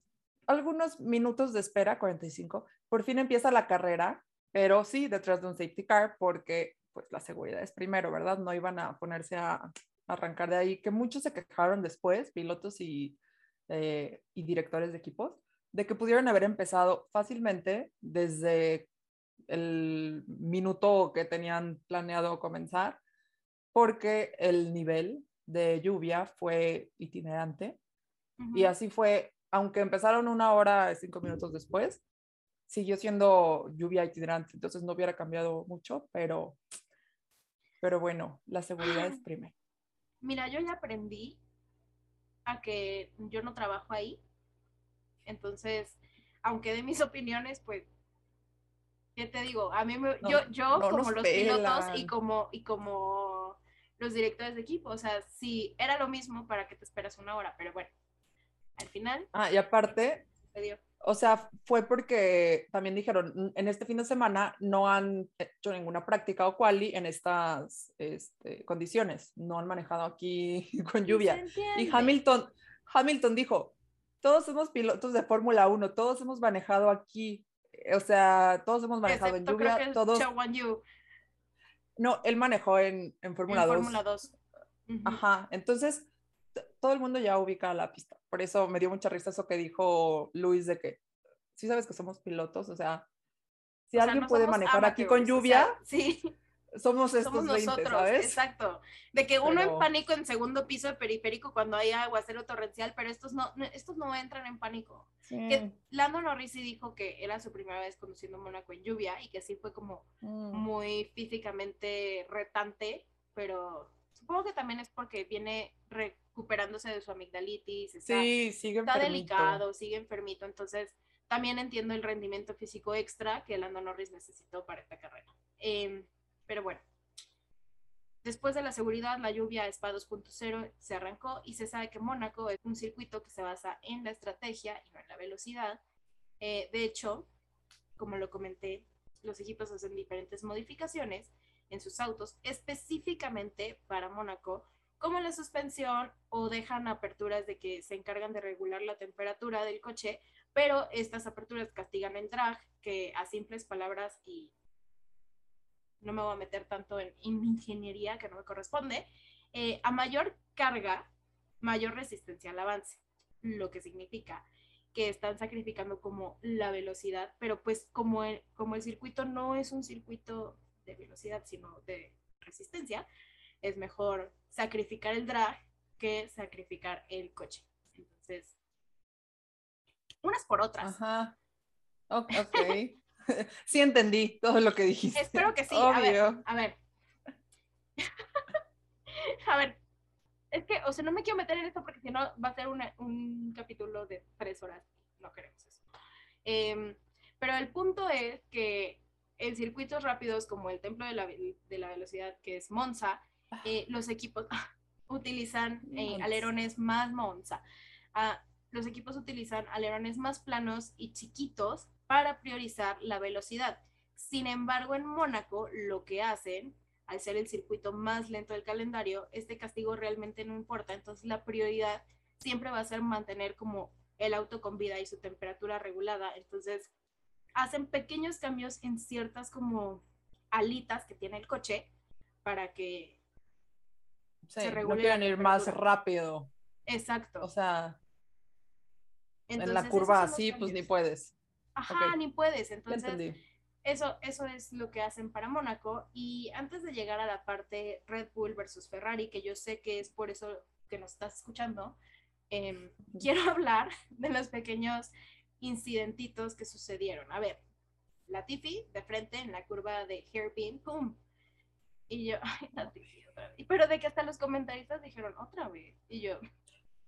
Speaker 1: algunos minutos de espera, 45, por fin empieza la carrera, pero sí detrás de un safety car porque pues la seguridad es primero, ¿verdad? No iban a ponerse a arrancar de ahí, que muchos se quejaron después, pilotos y, eh, y directores de equipos, de que pudieron haber empezado fácilmente desde el minuto que tenían planeado comenzar, porque el nivel de lluvia fue itinerante
Speaker 2: Ujú.
Speaker 1: y así fue, aunque empezaron una hora y cinco minutos después, siguió siendo lluvia itinerante, entonces no hubiera cambiado mucho, pero, pero bueno, la seguridad es primero.
Speaker 2: Mira, yo ya aprendí a que yo no trabajo ahí. Entonces, aunque de mis opiniones, pues, ¿qué te digo? A mí me,
Speaker 1: No,
Speaker 2: yo, yo
Speaker 1: no
Speaker 2: como los pilotos y como, y como los directores de equipo, o sea, sí, era lo mismo para que te esperas una hora, pero bueno, al final
Speaker 1: Ah, y aparte. O sea, fue porque también dijeron, "N- en este fin de semana no han hecho ninguna práctica o quali en estas este, condiciones, no han manejado aquí <laughs> con lluvia. Y. Hamilton, Hamilton dijo, todos somos pilotos de Fórmula 1, todos hemos manejado aquí, o sea, todos hemos manejado
Speaker 2: Excepto
Speaker 1: en
Speaker 2: creo
Speaker 1: lluvia,
Speaker 2: que
Speaker 1: todos, no, él manejó en, en
Speaker 2: en
Speaker 1: Fórmula 2.
Speaker 2: Fórmula 2.
Speaker 1: Ajá, entonces todo el mundo ya ubica la pista. Por eso me dio mucha risa eso que dijo Luis de que, sí sabes que somos pilotos, o sea, si alguien puede manejar aquí con lluvia,
Speaker 2: sí
Speaker 1: somos estos somos nosotros, ¿sabes?
Speaker 2: Exacto. De que uno en pánico en segundo piso de periférico cuando hay aguacero torrencial, pero estos no, estos no entran en pánico. Que Lando Norris dijo que era su primera vez conduciendo Mónaco en lluvia y que sí fue como mm. muy físicamente retante, pero supongo que también es porque viene recuperándose de su amigdalitis. Está,
Speaker 1: sí, sigue
Speaker 2: Está delicado, sigue enfermito, entonces también entiendo el rendimiento físico extra que Lando Norris necesitó para esta carrera. Eh, pero bueno, después de la seguridad, la lluvia SPA 2.0 se arrancó y se sabe que Mónaco es un circuito que se basa en la estrategia y no en la velocidad. Eh, de hecho, como lo comenté, los equipos hacen diferentes modificaciones en sus autos específicamente para Mónaco, como la suspensión o dejan aperturas de que se encargan de regular la temperatura del coche, pero estas aperturas castigan el drag, que a simples palabras y no me voy a meter tanto en, ingeniería que no me corresponde, eh, a mayor carga, mayor resistencia al avance, lo que significa que están sacrificando como la velocidad, pero pues como el, como el circuito no es un circuito de velocidad, sino de resistencia, es mejor sacrificar el drag que sacrificar el coche. Entonces, unas por otras.
Speaker 1: Ajá. Ok. <laughs> sí entendí todo lo que dijiste.
Speaker 2: Espero que sí. A ver, a ver. <laughs> a ver. Es que, o sea, no me quiero meter en esto porque si no va a ser un capítulo de tres horas. No queremos eso. Em, pero el punto es que en circuitos rápidos como el Templo de la, de la Velocidad, que es Monza. Eh, los equipos <laughs> utilizan eh, alerones más Monza. Ah, los equipos utilizan alerones más planos y chiquitos para priorizar la velocidad. Sin embargo, en Mónaco lo que hacen, al ser el circuito más lento del calendario, este castigo realmente no importa. Entonces la prioridad siempre va a ser mantener como el auto con vida y su temperatura regulada. Entonces hacen pequeños cambios en ciertas como alitas que tiene el coche para que
Speaker 1: se. No quieran ir más rápido.
Speaker 2: Exacto.
Speaker 1: O sea, en la curva así, pues ni puedes.
Speaker 2: Ajá, ni puedes. Entonces, eso, eso es lo que hacen para Mónaco. Y antes de llegar a la parte Red Bull versus Ferrari, que yo sé que es por eso que nos estás escuchando, em, quiero <laughs> hablar de los pequeños incidentitos que sucedieron. A ver, la Tiffy de frente en la curva de hairpin, ¡pum! Y yo, <laughs> ay, Latifi, otra vez. Pero de que hasta los comentaristas dijeron otra vez. Y yo,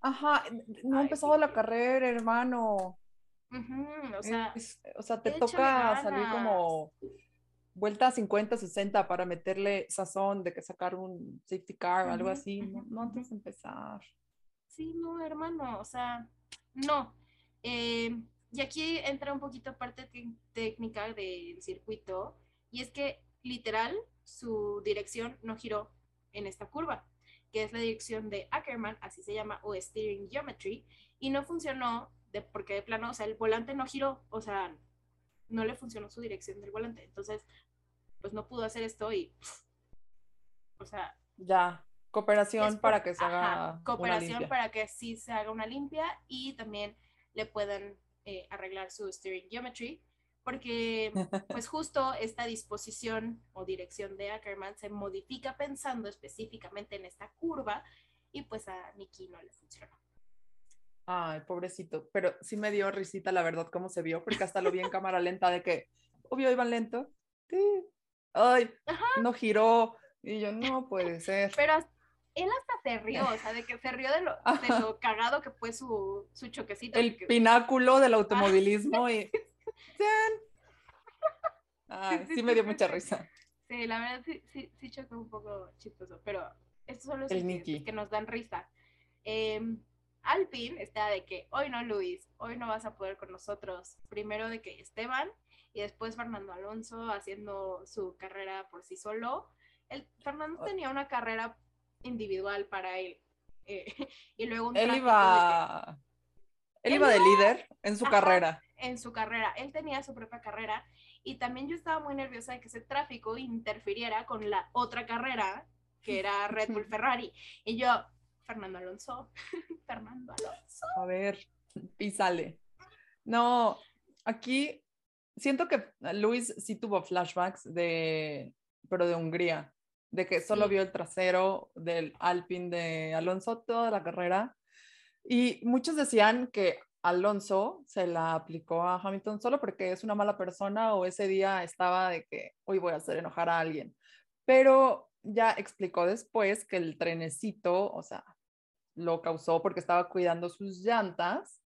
Speaker 1: Ajá, no ha empezado la carrera, hermano.
Speaker 2: o, sea,
Speaker 1: o sea, te toca salir como vuelta 50, 60 para meterle sazón de que sacar un safety car o algo así, no, antes de empezar.
Speaker 2: Sí, no, hermano, o sea, no. Eh, y aquí entra un poquito parte técnica del circuito, y es que literal su dirección no giró en esta curva que es la dirección de Ackerman, así se llama, o Steering Geometry, y no funcionó de, porque de plano, o sea, el volante no giró, o sea, no le funcionó su dirección del volante. Entonces, pues no pudo hacer esto y, o sea...
Speaker 1: Ya, cooperación para que se haga...
Speaker 2: Cooperación para que sí se haga una limpia y también le puedan eh, arreglar su steering geometry porque <laughs> pues justo esta disposición o dirección de Ackerman se modifica pensando específicamente en esta curva y pues a Nicky no le funcionó.
Speaker 1: Ay, pobrecito, pero sí me dio risita la verdad cómo se vio, porque hasta lo vi en <laughs> cámara lenta de que, obvio, iban lento. Sí. Ay, no giró. Y yo, no puede ser.
Speaker 2: Pero él hasta se rió, o sea, de que se rió de lo, cagado que fue su, su choquecito.
Speaker 1: El pináculo del <laughs> automovilismo y Ay, sí me dio mucha risa.
Speaker 2: Sí, la verdad sí, sí, sí chocó un poco chistoso, pero estos son los que nos dan risa. Eh, Alpin está de que hoy no, Luis, hoy no vas a poder con nosotros. Primero de que Esteban y después Fernando Alonso haciendo su carrera por sí solo. El, Fernando tenía una carrera individual para él. Eh, <laughs> y luego un
Speaker 1: él iba, él, iba de líder en su carrera
Speaker 2: en su carrera. Él tenía su propia carrera y también yo estaba muy nerviosa de que ese tráfico interfiriera con la otra carrera que era <laughs> Red Bull Ferrari. Y yo, Fernando Alonso, <laughs> Fernando Alonso.
Speaker 1: A ver, y sale. No, aquí siento que Luis sí tuvo flashbacks de, pero de Hungría, de que solo
Speaker 2: Sí.
Speaker 1: vio el trasero del Alpine de Alonso toda la carrera. Y muchos decían que Alonso se la aplicó a Hamilton solo porque es una mala persona o ese día estaba de que hoy voy a hacer enojar a alguien. Pero ya explicó después que el trenecito, o sea, lo causó porque estaba cuidando sus llantas,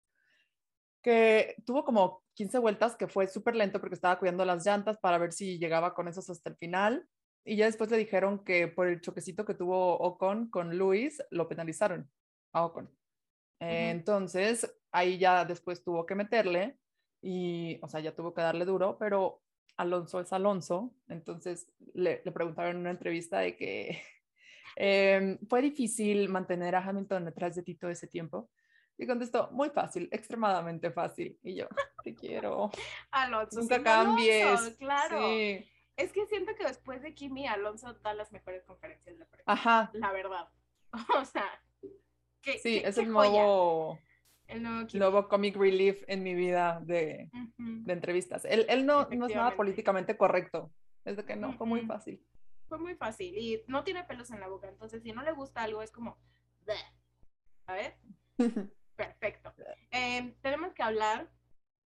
Speaker 1: que tuvo como 15 vueltas, que fue súper lento porque estaba cuidando las llantas para ver si llegaba con esos hasta el final. Y ya después le dijeron que por el choquecito que tuvo Ocon con Luis, lo penalizaron a Ocon. Entonces, ahí ya después tuvo que meterle y, o sea, ya tuvo que darle duro, pero Alonso es Alonso. Entonces, le, le preguntaron en una entrevista de que <laughs> em, fue difícil mantener a Hamilton detrás de ti todo ese tiempo. Y contestó, muy fácil, extremadamente fácil. Y yo, <laughs> te quiero. <laughs>
Speaker 2: Alonso.
Speaker 1: Nunca
Speaker 2: siendo Alonso,
Speaker 1: cambies.
Speaker 2: claro.
Speaker 1: Sí.
Speaker 2: Es que siento que después de Kimi, Alonso da las mejores conferencias de prensa.
Speaker 1: Ajá.
Speaker 2: La verdad. O sea,
Speaker 1: Sí, es el
Speaker 2: joya.
Speaker 1: nuevo,
Speaker 2: El nuevo
Speaker 1: comic relief en mi vida de, entrevistas. Él, él no, no es nada políticamente correcto. Es de que no, fue muy fácil.
Speaker 2: Fue muy fácil y no tiene pelos en la boca. Entonces, si no le gusta algo, es como. ¿Sabes? <laughs> Perfecto. Eh, tenemos que hablar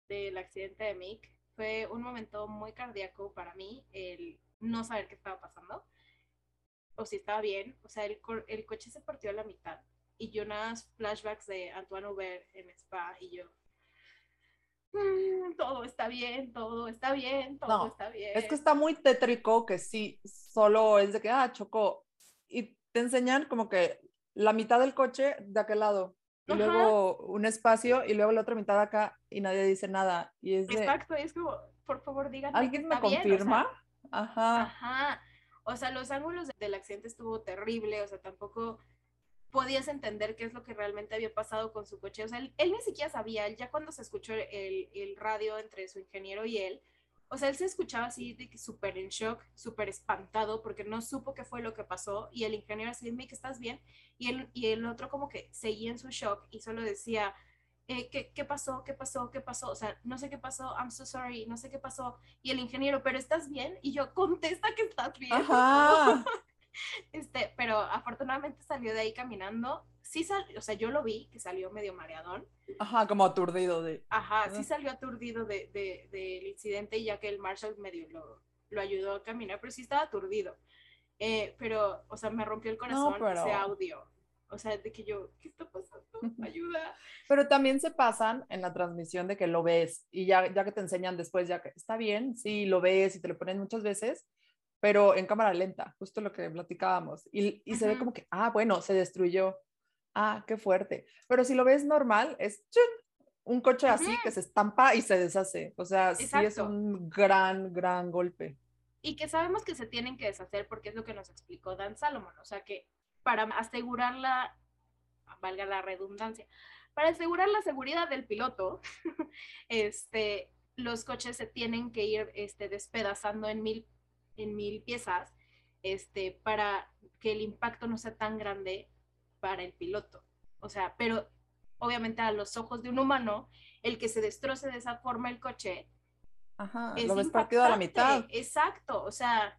Speaker 2: del accidente de Mick. Fue un momento muy cardíaco para mí, el no saber qué estaba pasando o si estaba bien. O sea, el, el coche se partió a la mitad y yo unas flashbacks de Antoine Hubert en Spa y yo. "Mm, todo está bien, todo está bien, todo
Speaker 1: No,
Speaker 2: está bien.
Speaker 1: Es que está muy tétrico que sí, solo es de que, ah, chocó. Y te enseñan como que la mitad del coche de aquel lado. Y
Speaker 2: Ajá.
Speaker 1: luego un espacio y luego la otra mitad acá y nadie dice nada. Y es de,
Speaker 2: Exacto, y es como, por favor, díganme.
Speaker 1: ¿alguien me
Speaker 2: está bien", o sea,
Speaker 1: confirma? Ajá.
Speaker 2: Ajá. O sea, los ángulos del accidente estuvo terrible, o sea, tampoco podías entender qué es lo que realmente había pasado con su coche. O sea, él, él ni siquiera sabía, él ya cuando se escuchó el, el radio entre su ingeniero y él, o sea, él se escuchaba así de que súper en shock, súper espantado, porque no supo qué fue lo que pasó, y el ingeniero así, Mick, ¿estás bien? Y el, y el otro como que seguía en su shock y solo decía, eh, ¿qué, ¿qué pasó? ¿Qué pasó? ¿Qué pasó? O sea, no sé qué pasó, I'm so sorry, no sé qué pasó. Y el ingeniero, ¿pero estás bien? Y yo, contesta que estás bien.
Speaker 1: Ajá. <laughs>
Speaker 2: favor". <laughs> Este, pero afortunadamente salió de ahí caminando. Sí salió, o sea, yo lo vi, que salió medio mareadón.
Speaker 1: Ajá, como aturdido de.
Speaker 2: Ajá, sí salió aturdido de, de- del incidente, ya que el Marshall medio lo, lo ayudó a caminar, pero sí estaba aturdido. Eh, pero, o sea, me rompió el corazón ese
Speaker 1: pero-
Speaker 2: audio. O sea, de que yo, ¿qué está pasando? <laughs> Ayuda.
Speaker 1: Pero también se pasan en la transmisión de que lo ves y ya, ya que te enseñan después, ya que está bien, sí, lo ves y te lo ponen muchas veces, pero en cámara lenta, justo lo que platicábamos. Y, y se ve como que, ah, bueno, se destruyó. Ah, qué fuerte. Pero si lo ves normal, es ¡chun! un coche así que se estampa y se deshace. O sea, sí es un gran, gran golpe.
Speaker 2: y que sabemos que se tienen que deshacer porque es lo que nos explicó Dan Salomon, o sea que para asegurar la, valga la redundancia, para asegurar la seguridad del piloto, <laughs> este, los coches se tienen que ir este, despedazando en mil, en mil piezas este, para que el impacto no sea tan grande para el piloto. O sea, pero obviamente a los ojos de un humano, el que se destroce de esa forma el coche
Speaker 1: Ajá,
Speaker 2: es
Speaker 1: lo ves partido a la mitad.
Speaker 2: Exacto, o sea,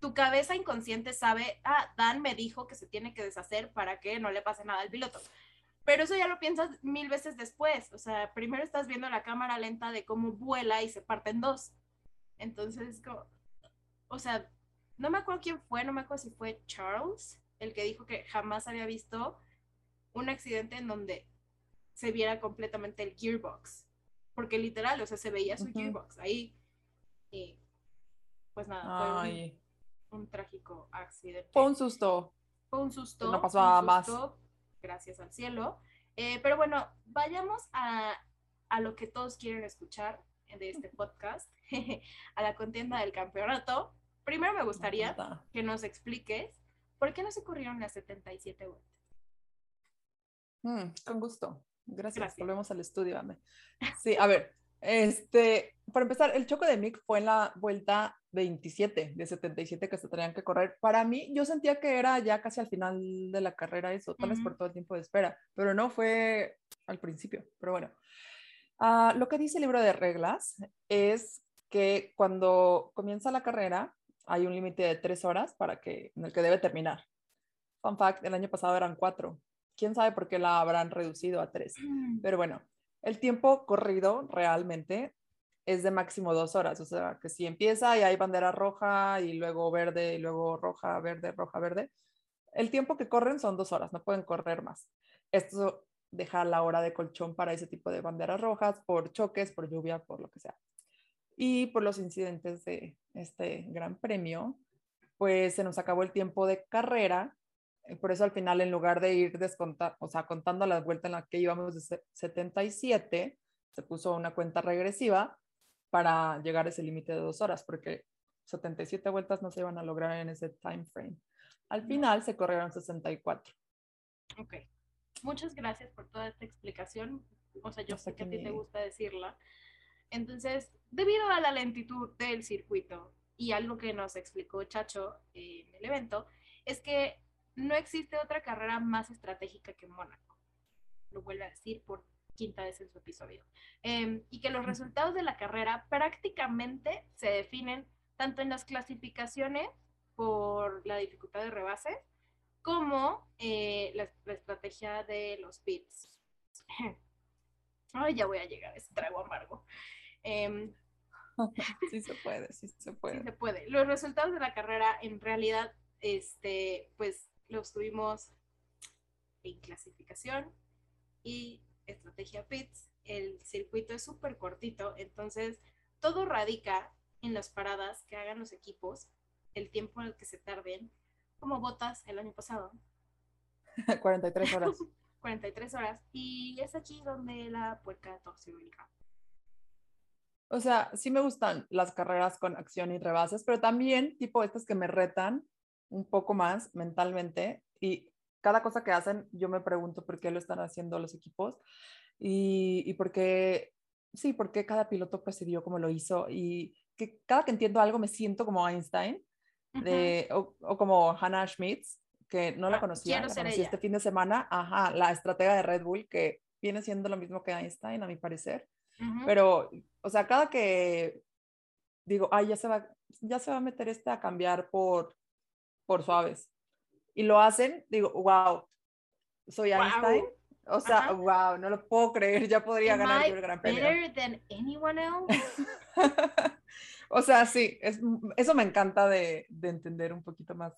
Speaker 2: tu cabeza inconsciente sabe, ah, Dan me dijo que se tiene que deshacer para que no le pase nada al piloto. Pero eso ya lo piensas mil veces después, o sea, primero estás viendo la cámara lenta de cómo vuela y se parte en dos. Entonces, como, o sea, no me acuerdo quién fue, no me acuerdo si fue Charles, el que dijo que jamás había visto un accidente en donde se viera completamente el gearbox. Porque literal, o sea, se veía su gearbox ahí. Y pues nada, fue un- trágico accidente.
Speaker 1: fue un susto.
Speaker 2: Fue un susto.
Speaker 1: no pasó
Speaker 2: un
Speaker 1: nada más.
Speaker 2: Gracias al cielo. Eh, pero bueno, vayamos a, a lo que todos quieren escuchar de este podcast, <laughs> a la contienda del campeonato. Primero me gustaría
Speaker 1: encanta.
Speaker 2: que nos expliques por qué no se corrieron las 77 vueltas.
Speaker 1: Mm, con gusto. Gracias.
Speaker 2: Gracias.
Speaker 1: Volvemos al estudio, Ame. Sí, a ver, Este, para empezar, el choque de Mick fue en la vuelta 27 de 77 que se tenían que correr. Para mí, yo sentía que era ya casi al final de la carrera eso, tal vez por todo el tiempo de espera, pero no fue al principio. Pero bueno, uh, lo que dice el libro de reglas es que cuando comienza la carrera hay un límite de tres horas para que, en el que debe terminar. Fun fact, el año pasado eran cuatro. ¿Quién sabe por qué la habrán reducido a tres? Pero bueno, el tiempo corrido realmente es de máximo dos horas, o sea, que si empieza y hay bandera roja y luego verde y luego roja, verde, roja, verde, el tiempo que corren son dos horas, no pueden correr más. Esto deja la hora de colchón para ese tipo de banderas rojas por choques, por lluvia, por lo que sea. Y por los incidentes de este gran premio, pues se nos acabó el tiempo de carrera eh, por eso al final, en lugar de ir descontando, o sea, contando la vuelta en la que íbamos de 77, se puso una cuenta regresiva para llegar a ese límite de dos horas, porque 77 vueltas no se iban a lograr en ese time frame. Al final se corrieron 64.
Speaker 2: Ok. Muchas gracias por toda esta explicación. O sea, yo sé que a ti te gusta decirla. Entonces, debido a la lentitud del circuito y algo que nos explicó Chacho en el evento, es que no existe otra carrera más estratégica que Mónaco. Lo vuelve a decir por quinta vez en su episodio. Em, y que los resultados de la carrera prácticamente se definen tanto en las clasificaciones por la dificultad de rebases como eh, la, estrategia de los pits. <clears throat> Ay, ya voy a llegar ese trago amargo. Em, <laughs>
Speaker 1: sí se puede, sí se puede.
Speaker 2: Sí se puede. Los resultados de la carrera en realidad, este, pues los tuvimos en clasificación y estrategia PITS. El circuito es súper cortito, entonces todo radica en las paradas que hagan los equipos, el tiempo en el que se tarden, como botas el año pasado. <laughs>
Speaker 1: 43 horas. <laughs>
Speaker 2: 43 horas. Y es aquí donde la puerca se ubica.
Speaker 1: O sea, sí me gustan las carreras con acción y rebases, pero también tipo estas que me retan un poco más mentalmente y cada cosa que hacen, yo me pregunto por qué lo están haciendo los equipos y, y por qué, sí, por qué cada piloto procedió como lo hizo y que cada que entiendo algo me siento como Einstein de, o, como Hannah Schmitz, que no la ah, conocía, la conocí este fin de semana, ajá, la estratega de Red Bull, que viene siendo lo mismo que Einstein, a mi parecer. Pero, o sea, cada que digo, ay, ya se va, ya se va a meter este a cambiar por por suaves. Y lo hacen, digo, wow, soy Einstein. O sea, wow, no lo puedo creer, ya podría ganar el Gran Premio.
Speaker 2: Better than anyone else? <laughs>
Speaker 1: o sea, sí, es, eso me encanta de, de, entender un poquito más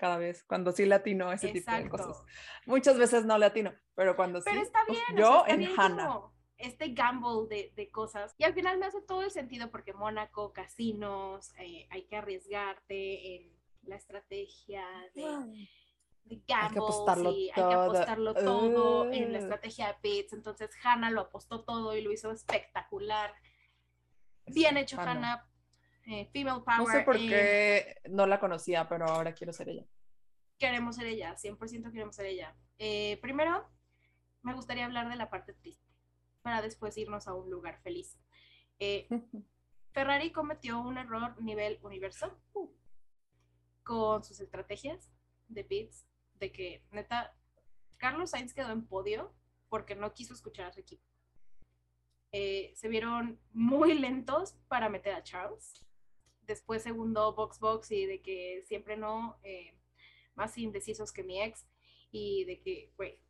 Speaker 1: cada vez, cuando sí latino ese tipo de cosas. Muchas veces no latino, pero cuando
Speaker 2: pero
Speaker 1: sí.
Speaker 2: está bien, yo en Hannah. Este gamble de, de, cosas. Y al final me hace todo el sentido porque Mónaco, casinos, eh, hay que arriesgarte en la estrategia de, de gambles hay que apostarlo todo, hay que apostarlo todo en la estrategia de Pitts. Entonces Hannah lo apostó todo y lo hizo espectacular. Bien hecho, Hannah. Eh, female Power.
Speaker 1: No sé por qué no la conocía, pero ahora quiero ser ella.
Speaker 2: Queremos ser ella, 100% queremos ser ella. Eh, primero, me gustaría hablar de la parte triste, para después irnos a un lugar feliz. Eh, <laughs> Ferrari cometió un error nivel universo con sus estrategias de pits, de que neta, Carlos Sainz quedó en podio porque no quiso escuchar a su equipo. Eh, se vieron muy lentos para meter a Charles. Después segundo box box y de que siempre no, eh, más indecisos que mi ex y de que, güey,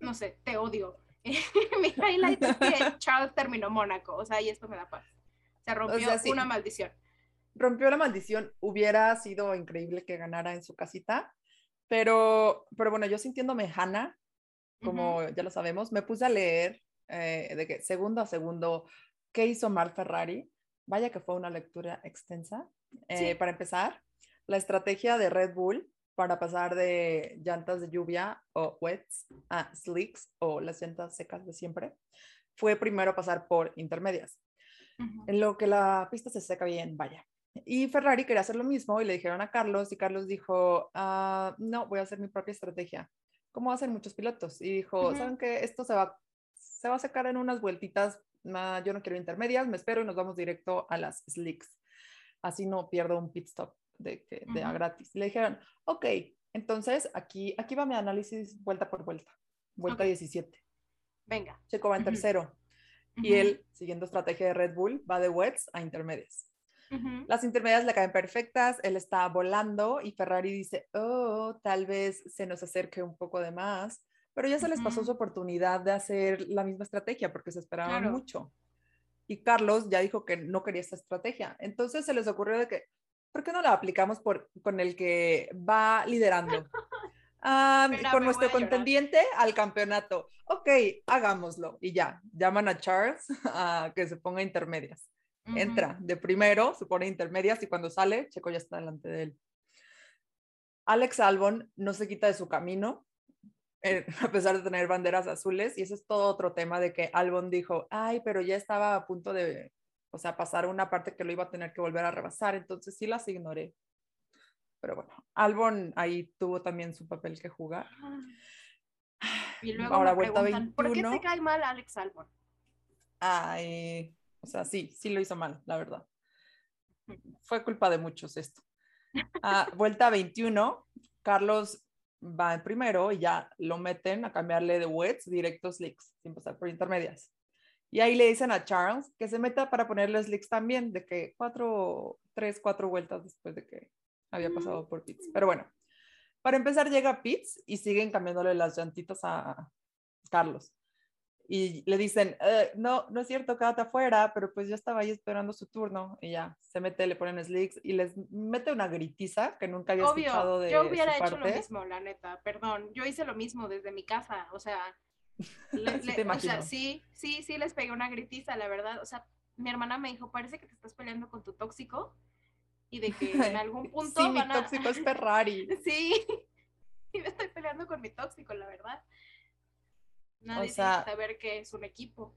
Speaker 2: no sé, te odio. <laughs> mi highlight es que <laughs> Charles terminó Mónaco, o sea, y esto me da paz. Se rompió una maldición
Speaker 1: rompió la maldición, hubiera sido increíble que ganara en su casita, pero, pero bueno, yo sintiéndome Hannah, como ya lo sabemos, me puse a leer eh, de que segundo a segundo, ¿qué hizo mal Ferrari? Vaya que fue una lectura extensa. Eh, para empezar, la estrategia de Red Bull para pasar de llantas de lluvia o wets a slicks o las llantas secas de siempre fue primero pasar por intermedias. En lo que la pista se seca bien, vaya. Y Ferrari quería hacer lo mismo y le dijeron a Carlos y Carlos dijo, ah, no, voy a hacer mi propia estrategia, como hacen muchos pilotos. Y dijo, ¿saben qué? Esto se va, se va a sacar en unas vueltitas nah, yo no quiero intermedias, me espero y nos vamos directo a las slicks. Así no pierdo un pit stop de, de, de a gratis. Le dijeron, ok, entonces aquí, aquí va mi análisis vuelta por vuelta. Vuelta
Speaker 2: Ok.
Speaker 1: 17.
Speaker 2: Venga.
Speaker 1: Checo va en tercero. Y él, siguiendo estrategia de Red Bull, va de wets a intermedias. Las intermedias le caen perfectas, él está volando y Ferrari dice, oh, tal vez se nos acerque un poco de más, pero ya se les pasó su oportunidad de hacer la misma estrategia porque se esperaban
Speaker 2: Claro.
Speaker 1: mucho. Y Carlos ya dijo que no quería esta estrategia. Entonces se les ocurrió de que, ¿por qué no la aplicamos por, con el que va liderando? <laughs>
Speaker 2: Espera,
Speaker 1: con nuestro contendiente al campeonato. Ok, hagámoslo. Y ya, llaman a Charles <laughs> a que se ponga intermedias entra de primero, se pone intermedias y cuando sale, Checo ya está delante de él. Alex Albon no se quita de su camino, <laughs> a pesar de tener banderas azules, y ese es todo otro tema de que Albon dijo, ay, pero ya estaba a punto de, o sea, pasar una parte que lo iba a tener que volver a rebasar, entonces sí las ignoré. Pero bueno, Albon ahí tuvo también su papel que jugar.
Speaker 2: Y luego
Speaker 1: Ahora
Speaker 2: me
Speaker 1: vuelta
Speaker 2: preguntan, ¿por qué te
Speaker 1: 21.
Speaker 2: cae mal Alex Albon?
Speaker 1: Ay, o sea, sí, sí lo hizo mal, la verdad. Fue culpa de muchos esto. Ah, vuelta 21, Carlos va en primero y ya lo meten a cambiarle de wets directo slicks, sin pasar por intermedias. Y ahí le dicen a Charles que se meta para ponerle slicks también, de que cuatro, tres, cuatro vueltas después de que había pasado por pits. Pero bueno, para empezar llega Pitts y siguen cambiándole las llantitas a Carlos. Y le dicen, "Eh, no, no es cierto, quédate afuera, pero pues ya estaba ahí esperando su turno. Y ya, se mete, le ponen slicks y les mete una gritiza que nunca había escuchado
Speaker 2: Obvio,
Speaker 1: de
Speaker 2: yo hubiera
Speaker 1: su
Speaker 2: hecho lo
Speaker 1: parte.
Speaker 2: mismo, la neta, perdón. Yo hice lo mismo desde mi casa, o sea, <laughs> le-
Speaker 1: Sí
Speaker 2: le- o sea, sí, sí, sí les pegué una gritiza, la verdad. O sea, mi hermana me dijo, parece que te estás peleando con tu tóxico y de que en algún <laughs> punto
Speaker 1: Sí, mi
Speaker 2: van a...
Speaker 1: tóxico es Ferrari. <laughs>
Speaker 2: Sí, y me estoy peleando con mi tóxico, la verdad. Nadie
Speaker 1: sea-
Speaker 2: tiene que saber que es un equipo.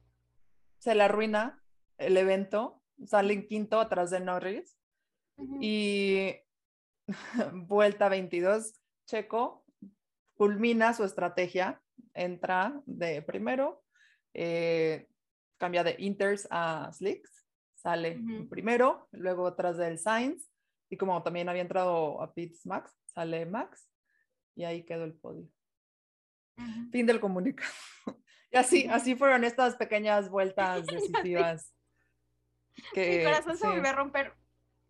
Speaker 1: Se le arruina el evento, sale en quinto atrás de Norris y <laughs> vuelta 22, Checo culmina su estrategia, entra de primero, eh, cambia de Inters a Slicks, sale primero, luego atrás del Sainz y como también había entrado a Pits Max, sale Max y ahí quedó el podio. Fin del comunicado. <laughs> Y así, así fueron estas pequeñas vueltas <laughs> decisivas. Que,
Speaker 2: Mi corazón se volvió a romper.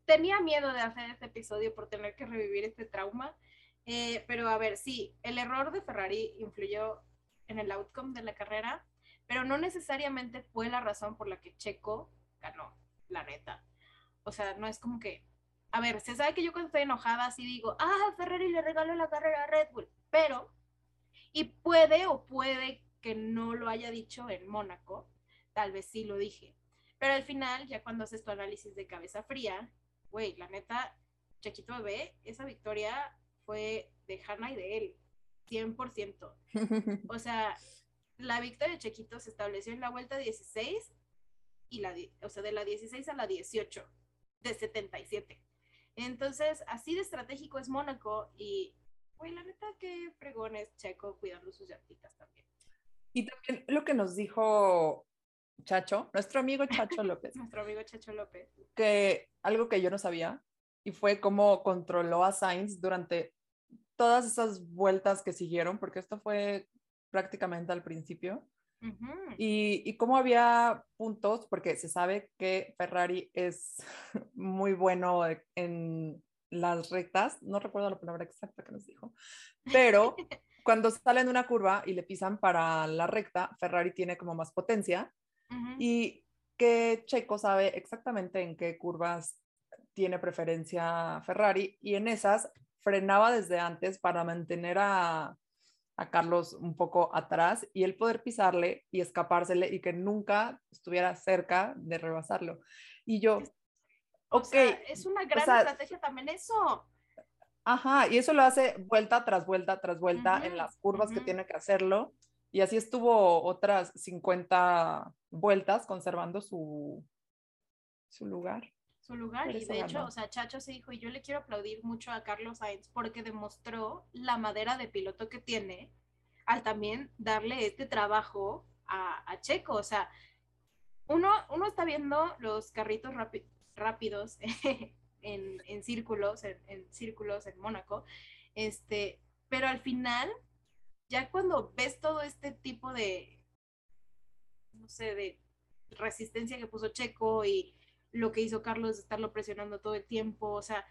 Speaker 2: Tenía miedo de hacer este episodio por tener que revivir este trauma. Eh, pero a ver, sí, el error de Ferrari influyó en el outcome de la carrera, pero no necesariamente fue la razón por la que Checo ganó, la neta. O sea, no es como que, a ver, se sabe que yo cuando estoy enojada así digo, ah, Ferrari le regaló la carrera a Red Bull, pero, y puede o puede que no lo haya dicho en Mónaco, tal vez sí lo dije, pero al final, ya cuando haces tu análisis de cabeza fría, güey, la neta, Chequito Bebé, esa victoria fue de Hannah y de él, 100%. <laughs> O sea, la victoria de Chequito se estableció en la vuelta 16 y la, o sea, de la 16 a la 18, de 77. Entonces, así de estratégico es Mónaco y, güey, la neta que fregón es Checo cuidando sus llantitas también.
Speaker 1: Y también lo que nos dijo Chacho, nuestro amigo Chacho López, <laughs>
Speaker 2: Nuestro amigo Checho López.
Speaker 1: que algo que yo no sabía y fue cómo controló a Sainz durante todas esas vueltas que siguieron, porque esto fue prácticamente al principio,
Speaker 2: Ujú.
Speaker 1: y, y cómo había puntos, porque se sabe que Ferrari es <laughs> muy bueno en las rectas, no recuerdo la palabra exacta que nos dijo, pero <laughs> cuando salen de una curva y le pisan para la recta, Ferrari tiene como más potencia y que Checo sabe exactamente en qué curvas tiene preferencia Ferrari y en esas frenaba desde antes para mantener a, a Carlos un poco atrás y él poder pisarle y escapársele y que nunca estuviera cerca de rebasarlo. Y yo,
Speaker 2: O
Speaker 1: ok,
Speaker 2: sea, es una gran
Speaker 1: sea,
Speaker 2: estrategia también eso.
Speaker 1: Ajá, y eso lo hace vuelta tras vuelta tras vuelta en
Speaker 2: Ujú,
Speaker 1: las curvas que
Speaker 2: ujú.
Speaker 1: tiene que hacerlo. Y así estuvo otras 50 vueltas conservando su, su lugar.
Speaker 2: su lugar. Y de hecho,
Speaker 1: ganó.
Speaker 2: o sea, Chacho se dijo, y yo le quiero aplaudir mucho a Carlos Sainz porque demostró la madera de piloto que tiene al también darle este trabajo a, a Checo. O sea, uno, uno está viendo los carritos rápidos <laughs> en, en, círculos, en, en, círculos en Mónaco, este, pero al final, ya cuando ves todo este tipo de, no sé, de resistencia que puso Checo y lo que hizo Carlos de estarlo presionando todo el tiempo, o sea,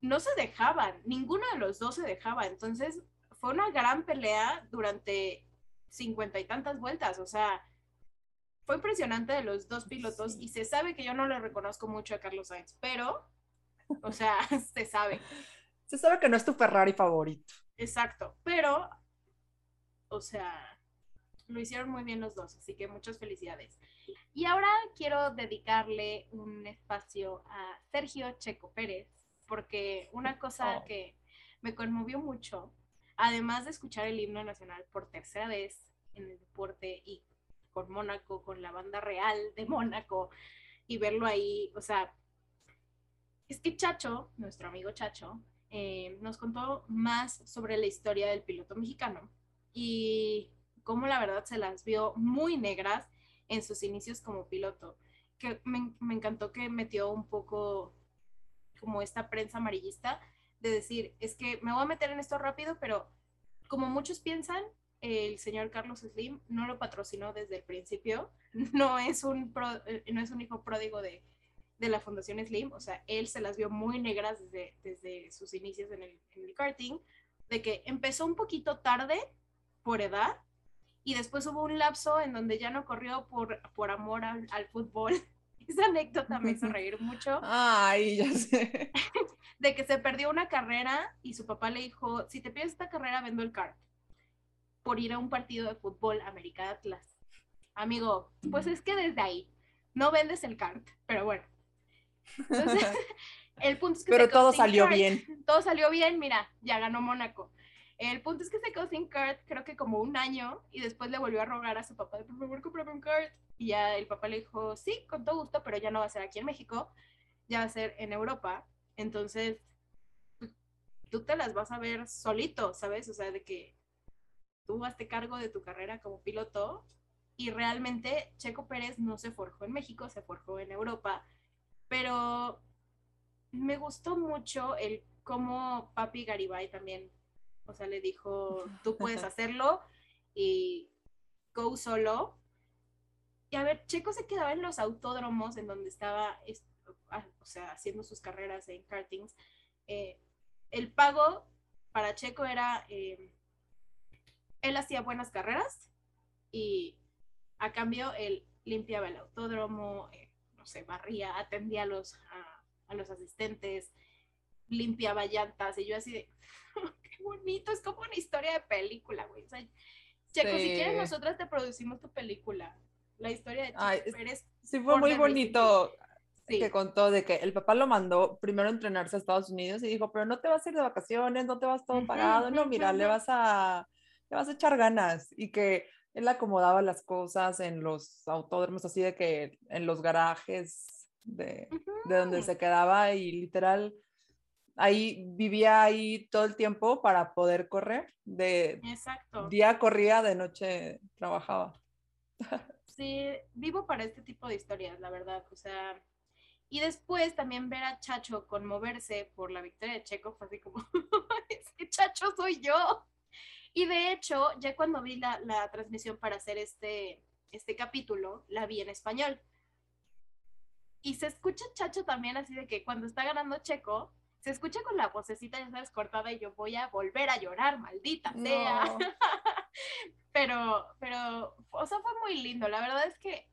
Speaker 2: no se dejaban, ninguno de los dos se dejaba, entonces fue una gran pelea durante cincuenta y tantas vueltas, o sea, fue impresionante de los dos pilotos y se sabe que yo no le reconozco mucho a Carlos Sainz, pero, o sea, <laughs> se sabe.
Speaker 1: Se sabe que no es tu Ferrari favorito.
Speaker 2: Exacto, pero, o sea, lo hicieron muy bien los dos, así que muchas felicidades. Y ahora quiero dedicarle un espacio a Sergio Checo Pérez, porque una cosa oh. que me conmovió mucho, además de escuchar el himno nacional por tercera vez en el deporte y con Mónaco, con la banda real de <laughs> Mónaco, y verlo ahí, o sea, es que Chacho, nuestro amigo Chacho, eh, nos contó más sobre la historia del piloto mexicano y cómo la verdad se las vio muy negras en sus inicios como piloto. Que me, me encantó que metió un poco como esta prensa amarillista de decir, es que me voy a meter en esto rápido, pero como muchos piensan, el señor Carlos Slim no lo patrocinó desde el principio, <laughs> no es un, eh, no es un hijo pródigo de, de, la Fundación Slim, o sea, él se las vio muy negras desde, desde sus inicios en el, en el karting, de que empezó un poquito tarde por edad, y después hubo un lapso en donde ya no corrió por, por amor al, fútbol. <laughs> Esa anécdota me hizo <laughs> reír mucho.
Speaker 1: Ay, ya sé.
Speaker 2: De que se perdió una carrera y su papá le dijo, si te pierdes esta carrera, vendo el kart por ir a un partido de fútbol América Atlas. Amigo, pues es que desde ahí no vendes el kart, pero bueno. Entonces, <laughs> el punto es que...
Speaker 1: Pero todo salió bien.
Speaker 2: Todo salió bien, mira, ya ganó Mónaco. El punto es que se quedó sin kart, creo que como un año, y después le volvió a rogar a su papá, por favor, cómprame un kart. Y ya el papá le dijo, sí, con todo gusto, pero ya no va a ser aquí en México, ya va a ser en Europa. Entonces, pues, tú te las vas a ver solito, ¿sabes? O sea, de que tú hazte cargo de tu carrera como piloto y realmente Checo Pérez no se forjó en México, se forjó en Europa, pero me gustó mucho el cómo Papi Garibay también o sea, le dijo, tú puedes <laughs> hacerlo y go solo. Y a ver, Checo se quedaba en los autódromos en donde estaba, ah, o sea, haciendo sus carreras en kartings. Eh, el pago para Checo era, eh, él hacía buenas carreras y a cambio él limpiaba el autódromo, eh, no sé, barría, atendía a los, a los asistentes, limpiaba llantas y yo así de, <laughs> qué bonito, es como una historia de película, güey. O sea, Checo, si quieres nosotras te producimos tu película. La historia de Checo Pérez.
Speaker 1: Sí, fue muy bonito que contó de que el papá lo mandó primero a entrenarse a Estados Unidos y dijo, pero no te vas a ir de vacaciones, no te vas todo pagado, no, mira, le vas a, le vas a echar ganas y que él acomodaba las cosas en los autódromos, así de que en los garajes de, de donde se quedaba y literal ahí vivía ahí todo el tiempo para poder correr. De
Speaker 2: Exacto.
Speaker 1: día corría, de noche trabajaba.
Speaker 2: Sí, vivo para este tipo de historias, la verdad. O sea, y después también ver a Chacho conmoverse por la victoria de Checo fue así como, <laughs> es que Chacho soy yo. Y de hecho, ya cuando vi la, la transmisión para hacer este, este capítulo, la vi en español. Y se escucha Chacho también así de que cuando está ganando Checo, se escucha con la vocecita, ya sabes, cortada y yo voy a volver a llorar, maldita sea. <laughs> pero, pero, o sea, fue muy lindo. La verdad es que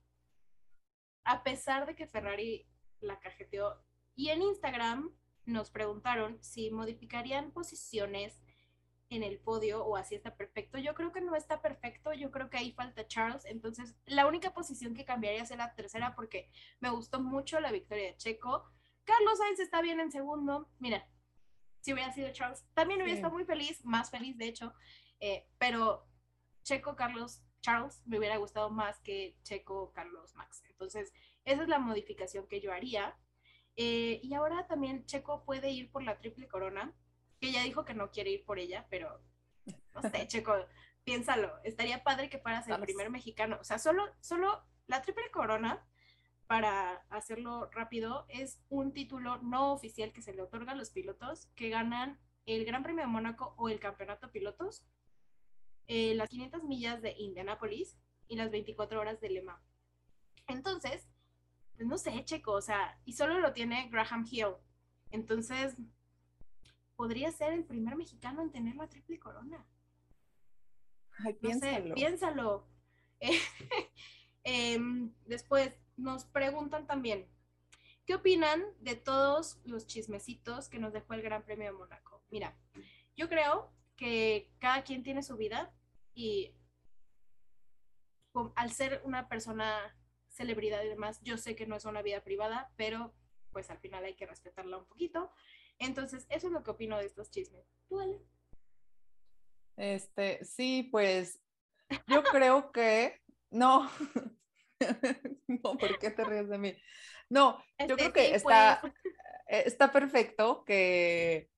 Speaker 2: a pesar de que Ferrari la cajeteó y en Instagram nos preguntaron si modificarían posiciones en el podio o así está perfecto. Yo creo que no está perfecto, yo creo que ahí falta Charles, entonces la única posición que cambiaría es la tercera porque me gustó mucho la victoria de Checo. Carlos Sainz está bien en segundo. Mira, si hubiera sido Charles, también hubiera estado muy feliz, más feliz de hecho, eh, pero Checo Carlos Charles me hubiera gustado más que Checo Carlos Max. Entonces, esa es la modificación que yo haría. Eh, y ahora también Checo puede ir por la triple corona, que ya dijo que no quiere ir por ella, pero no sé, <laughs> Checo, piénsalo, estaría padre que fueras el primer mexicano. O sea, solo, solo La triple corona, para hacerlo rápido, es un título no oficial que se le otorga a los pilotos que ganan el Gran Premio de Mónaco o el Campeonato Pilotos, eh, las 500 millas de Indianápolis y las 24 horas de Le Mans. Entonces, pues no sé, Checo, o sea, y solo lo tiene Graham Hill. Entonces, podría ser el primer mexicano en tener la triple corona.
Speaker 1: Ay, piénsalo.
Speaker 2: No sé, piénsalo. <laughs> Em, después nos preguntan también, ¿qué opinan de todos los chismecitos que nos dejó el Gran Premio de Mónaco? Mira, yo creo que cada quien tiene su vida y al ser una persona celebridad y demás, yo sé que no es una vida privada, pero pues al final hay que respetarla un poquito. Entonces, eso es lo que opino de estos chismes. ¿Tú, Ale?
Speaker 1: Este, sí, pues yo creo que no. <laughs> no, ¿por qué te ríes de mí? No, yo creo que está, pues. eh, está perfecto que,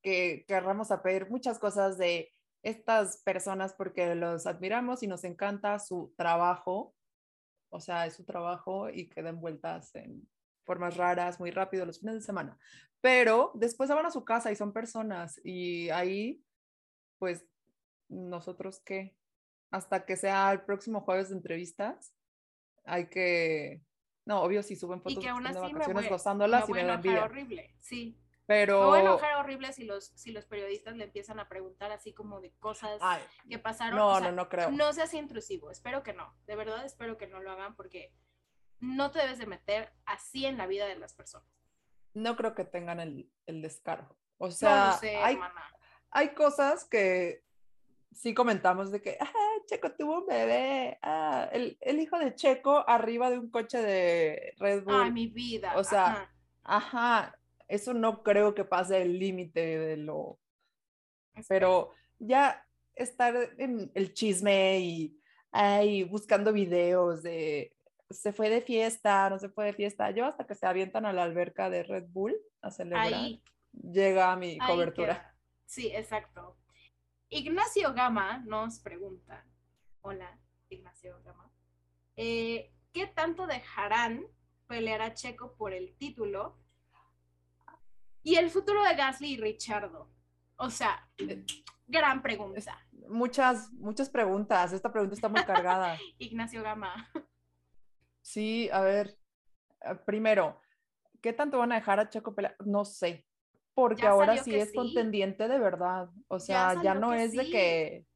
Speaker 1: que querramos saber muchas cosas de estas personas porque los admiramos y nos encanta su trabajo, o sea, es su trabajo y que den vueltas en formas raras, muy rápido los fines de semana. Pero después van a su casa y son personas y ahí, pues, nosotros qué, hasta que sea el próximo jueves de entrevistas, hay que, no, obvio si suben fotos
Speaker 2: y que aún así
Speaker 1: de
Speaker 2: vacaciones
Speaker 1: me gozándolas
Speaker 2: me
Speaker 1: y me
Speaker 2: da horrible, sí.
Speaker 1: Pero...
Speaker 2: Me voy a enojar horrible si los, si los periodistas le empiezan a preguntar así como de cosas que pasaron.
Speaker 1: No, no, no creo.
Speaker 2: No seas intrusivo, espero que no. De verdad espero que no lo hagan porque no te debes de meter así en la vida de las personas.
Speaker 1: No creo que tengan el, el descaro. O sea, hay, hay cosas que sí comentamos de que, ah, Checo tuvo un bebé, ah, el, el, hijo de Checo arriba de un coche de Red Bull.
Speaker 2: Ay, mi vida.
Speaker 1: O sea, ajá eso no creo que pase el límite de lo... Pero ya estar en el chisme y ay, buscando videos de se fue de fiesta, no se fue de fiesta. Yo hasta que se avientan a la alberca de Red Bull a celebrar, llega a mi cobertura.
Speaker 2: Sí, exacto. Ignacio Gama nos pregunta, hola, Ignacio Gama, eh, ¿qué tanto dejarán pelear a Checo por el título y el futuro de Gasly y Richardo. O sea, gran pregunta.
Speaker 1: Muchas, muchas preguntas. Esta pregunta está muy cargada. <laughs>
Speaker 2: Ignacio Gama.
Speaker 1: Sí, a ver. Eh, primero, ¿qué tanto van a dejar a Checo pelear? No sé. Porque ahora sí es contendiente de verdad. O sea, ya, no es de que.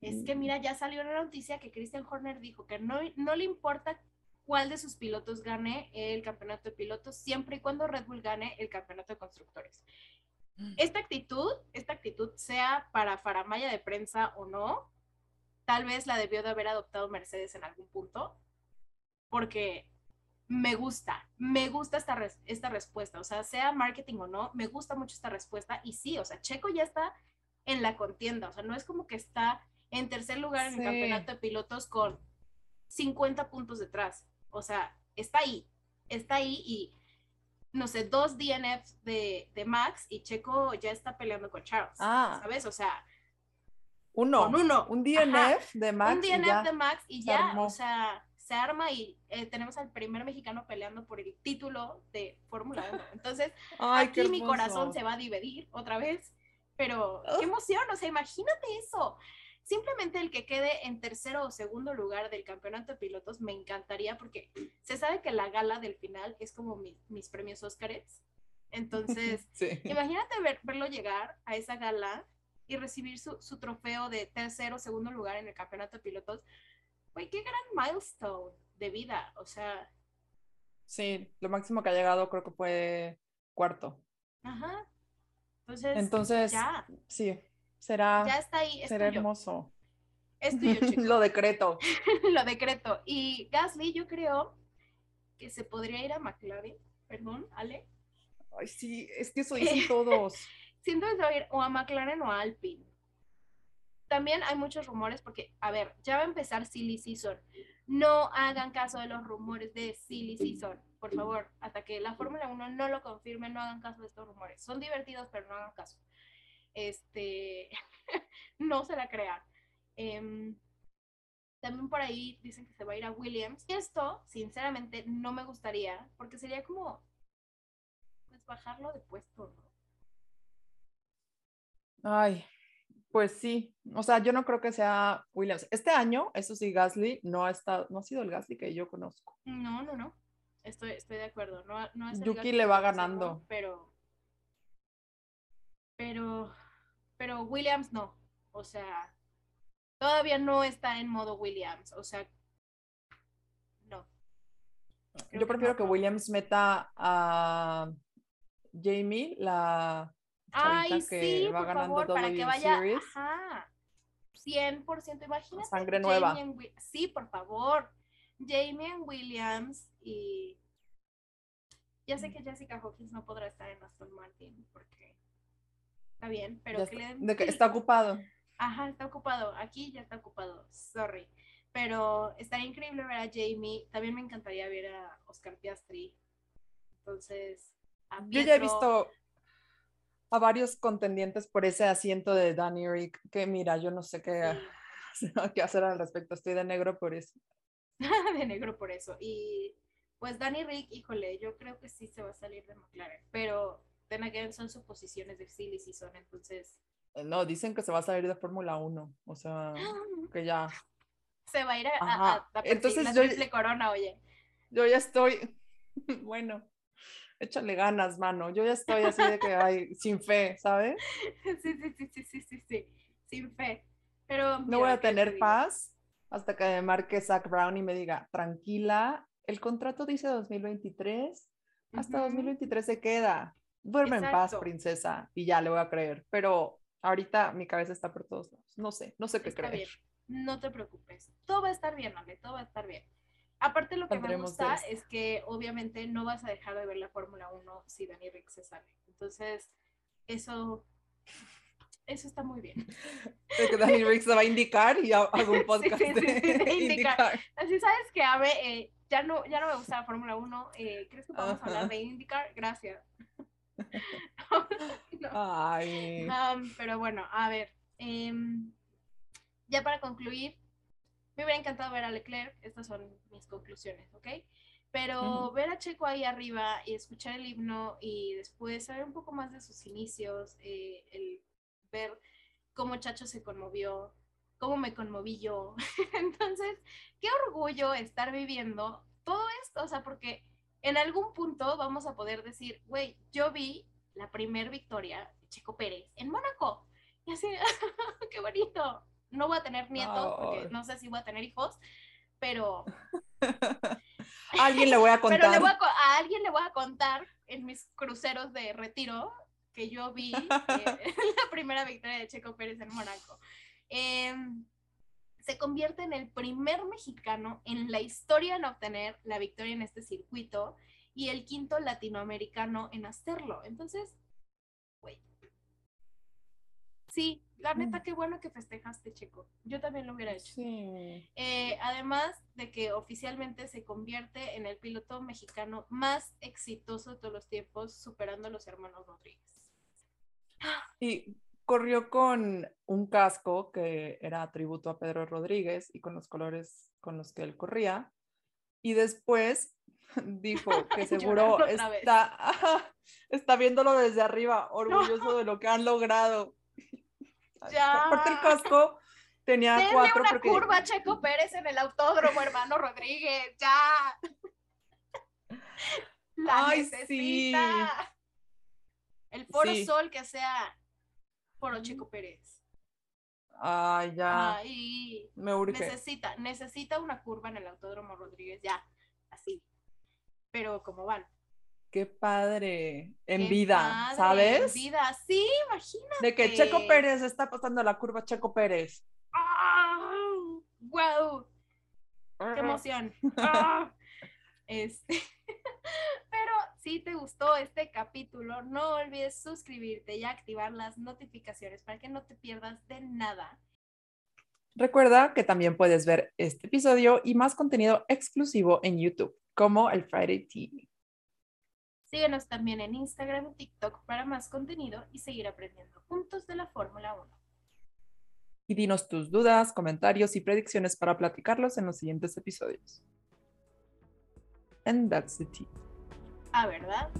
Speaker 2: Es que mira, ya salió una noticia que Christian Horner dijo que no, no le importa cuál de sus pilotos gane el campeonato de pilotos, siempre y cuando Red Bull gane el campeonato de constructores. Mm. Esta actitud, esta actitud sea para faramaya de prensa o no, tal vez la debió de haber adoptado Mercedes en algún punto, porque me gusta, me gusta esta, esta respuesta, o sea, sea marketing o no, me gusta mucho esta respuesta y sí, o sea, Checo ya está en la contienda, o sea, no es como que está en tercer lugar en el campeonato de pilotos con 50 puntos detrás. O sea, está ahí, está ahí y, no sé, dos DNFs de, Max y Checo ya está peleando con Charles. Ah. ¿Sabes? O sea,
Speaker 1: uno.
Speaker 2: uno.
Speaker 1: Un DNF de Max.
Speaker 2: Un DNF de Max y ya, o sea, se arma y eh, tenemos al primer mexicano peleando por el título de Fórmula 1. <laughs> Entonces, aquí mi corazón se va a dividir otra vez. Pero qué emoción, o sea, imagínate eso simplemente el que quede en tercero o segundo lugar del campeonato de pilotos me encantaría porque se sabe que la gala del final es como mis premios Óscares. <laughs> Entonces, imagínate verlo llegar a esa gala y recibir su, trofeo de tercero o segundo lugar en el campeonato de pilotos. Güey, qué gran milestone de vida, o sea.
Speaker 1: Sí, lo máximo que ha llegado creo que fue cuarto.
Speaker 2: Ajá. Entonces,
Speaker 1: Entonces ya. sí, Será,
Speaker 2: ya está ahí,
Speaker 1: será hermoso.
Speaker 2: Es <laughs>
Speaker 1: Lo decreto. <laughs>
Speaker 2: Lo decreto. Y Gasly, yo creo que se podría ir a McLaren. Perdón, Ale.
Speaker 1: Ay, sí, es que eso dicen <laughs> todos.
Speaker 2: Siento que se va a ir o a McLaren o a Alpine. También hay muchos rumores porque, a ver, ya va a empezar Silly Season. No hagan caso de los rumores de Silly Season, por favor. Hasta que la Fórmula 1 no lo confirme, no hagan caso de estos rumores. Son divertidos, pero no hagan caso este, <laughs> no se la crea. Em, También por ahí dicen que se va a ir a Williams. Y esto, sinceramente, no me gustaría, porque sería como, pues, bajarlo de puesto, ¿no?
Speaker 1: Ay, pues sí. O sea, yo no creo que sea Williams. Este año, eso sí, Gasly no ha estado, no ha sido el Gasly que yo conozco.
Speaker 2: No, no, no. Estoy, estoy de acuerdo. No, no es el
Speaker 1: Yuki
Speaker 2: Gasly
Speaker 1: le
Speaker 2: que
Speaker 1: va ganando.
Speaker 2: Pero, pero, pero Williams no. O sea, todavía no está en modo Williams. O sea, no. Creo
Speaker 1: Yo prefiero
Speaker 2: no,
Speaker 1: que
Speaker 2: no.
Speaker 1: Williams meta a Jamie, la
Speaker 2: Ay,
Speaker 1: que
Speaker 2: sí,
Speaker 1: va
Speaker 2: por
Speaker 1: ganando
Speaker 2: favor, para que vaya,
Speaker 1: Series.
Speaker 2: ajá, 100%, imagínate.
Speaker 1: Sangre nueva.
Speaker 2: Jamie sí, por favor, Jamie and Williams y ya sé que Jessica Hawkins no podrá estar en Aston Martin porque está bien, pero
Speaker 1: Ya
Speaker 2: que
Speaker 1: está-
Speaker 2: le den
Speaker 1: de que está ocupado.
Speaker 2: Ajá, está ocupado, aquí ya está ocupado, sorry, pero estaría increíble ver a Jamie, también me encantaría ver a Oscar Piastri, entonces, a
Speaker 1: Yo ya he visto a varios contendientes por ese asiento de Danny Rick, que mira, yo no sé qué, <laughs> qué hacer al respecto. Estoy de negro por eso. <laughs>
Speaker 2: de negro por eso. Y pues Danny Rick, híjole, yo creo que sí se va a salir de McLaren, pero then again son suposiciones de silly season, entonces
Speaker 1: No, dicen que se va a salir de Fórmula 1. O sea, <gasps> que ya.
Speaker 2: se va a ir a, a- a- a
Speaker 1: Entonces
Speaker 2: la
Speaker 1: yo-
Speaker 2: corona, oye.
Speaker 1: Yo ya estoy. <laughs> Bueno, échale ganas, mano. Yo ya estoy así de que, ay, sin fe, ¿sabes? <laughs>
Speaker 2: Sí, sí, sí, sí, sí, sí, sí, sin fe. Pero
Speaker 1: No voy a
Speaker 2: ¿qué te
Speaker 1: tener paz hasta que me marque Zach Brown y me diga, tranquila, el contrato dice 2023, hasta
Speaker 2: Ujú.
Speaker 1: 2023 se queda. Duerme en paz, princesa, y ya le voy a creer. Pero ahorita mi cabeza está por todos lados. No sé, no sé qué
Speaker 2: Está
Speaker 1: creer.
Speaker 2: bien, no te preocupes. Todo va a estar bien, Ale, todo va a estar bien. Aparte, lo que me gusta es que obviamente no vas a dejar de ver la Fórmula 1 si Danny Rick se sale. Entonces, eso, eso está muy bien.
Speaker 1: Que Danny Rick se va a indicar y ha- hago un <laughs> podcast
Speaker 2: sí, sí, sí, de <laughs> indicar.
Speaker 1: indicar.
Speaker 2: Así sabes que, Ave, eh, ya, no, ya no me gusta la Fórmula 1. eh, ¿Crees que podemos
Speaker 1: Ajá.
Speaker 2: hablar de IndyCar? Gracias. <laughs> No.
Speaker 1: Ay.
Speaker 2: Pero bueno, a ver. em, ya para concluir, me hubiera encantado ver a Leclerc. Estas son mis conclusiones, ¿ok? Pero ver a Checo ahí arriba y escuchar el himno y después saber un poco más de sus inicios, eh, el ver cómo Chacho se conmovió, cómo me conmoví yo. <laughs> Entonces, qué orgullo estar viviendo todo esto, o sea, porque en algún punto vamos a poder decir, güey, yo vi la primer victoria de Checo Pérez en Mónaco. Y así, <laughs> qué bonito. No voy a tener nietos, porque no sé si voy a tener hijos, pero,
Speaker 1: A <laughs> alguien le voy a contar. <laughs>
Speaker 2: pero le voy a, co- a alguien le voy a contar en mis cruceros de retiro que yo vi eh, <laughs> la primera victoria de Checo Pérez en Mónaco. Em, se convierte en el primer mexicano en la historia en obtener la victoria en este circuito y el quinto latinoamericano en hacerlo. Entonces, güey. Sí, la neta, qué bueno que festejaste, Checo. Yo también lo hubiera hecho.
Speaker 1: Sí.
Speaker 2: Eh, además de que oficialmente se convierte en el piloto mexicano más exitoso de todos los tiempos, superando a los hermanos Rodríguez.
Speaker 1: Y corrió con un casco que era tributo a Pedro Rodríguez y con los colores con los que él corría. Y después <laughs> dijo que <laughs> seguro está, <laughs> está viéndolo desde arriba, orgulloso de lo que han logrado.
Speaker 2: Ya.
Speaker 1: Aparte el casco tenía
Speaker 2: Denle
Speaker 1: cuatro
Speaker 2: una
Speaker 1: porque
Speaker 2: curva Checo Pérez en el autódromo, hermano Rodríguez, ya. <laughs> La
Speaker 1: Ay,
Speaker 2: necesita.
Speaker 1: sí.
Speaker 2: El Foro
Speaker 1: Sí.
Speaker 2: Sol que sea Foro Checo Pérez.
Speaker 1: Ay, ya,
Speaker 2: Ay,
Speaker 1: me urge.
Speaker 2: necesita, necesita una curva en el autódromo Rodríguez, ya, así. Pero como van.
Speaker 1: Qué padre. En
Speaker 2: Qué
Speaker 1: vida,
Speaker 2: padre,
Speaker 1: ¿sabes?
Speaker 2: En vida, sí, imagínate.
Speaker 1: De que Checo Pérez está pasando la curva Checo Pérez.
Speaker 2: ¡Wow! ¡Qué emoción! <laughs> ¡Ah! Este, <laughs> Pero si te gustó este capítulo, no olvides suscribirte y activar las notificaciones para que no te pierdas de nada.
Speaker 1: Recuerda que también puedes ver este episodio y más contenido exclusivo en YouTube, como el Friday TV.
Speaker 2: Síguenos también en Instagram y TikTok para más contenido y seguir aprendiendo juntos de la Fórmula 1.
Speaker 1: y dinos tus dudas, comentarios y predicciones para platicarlos en los siguientes episodios. And that's the tea.
Speaker 2: Ah, ¿verdad?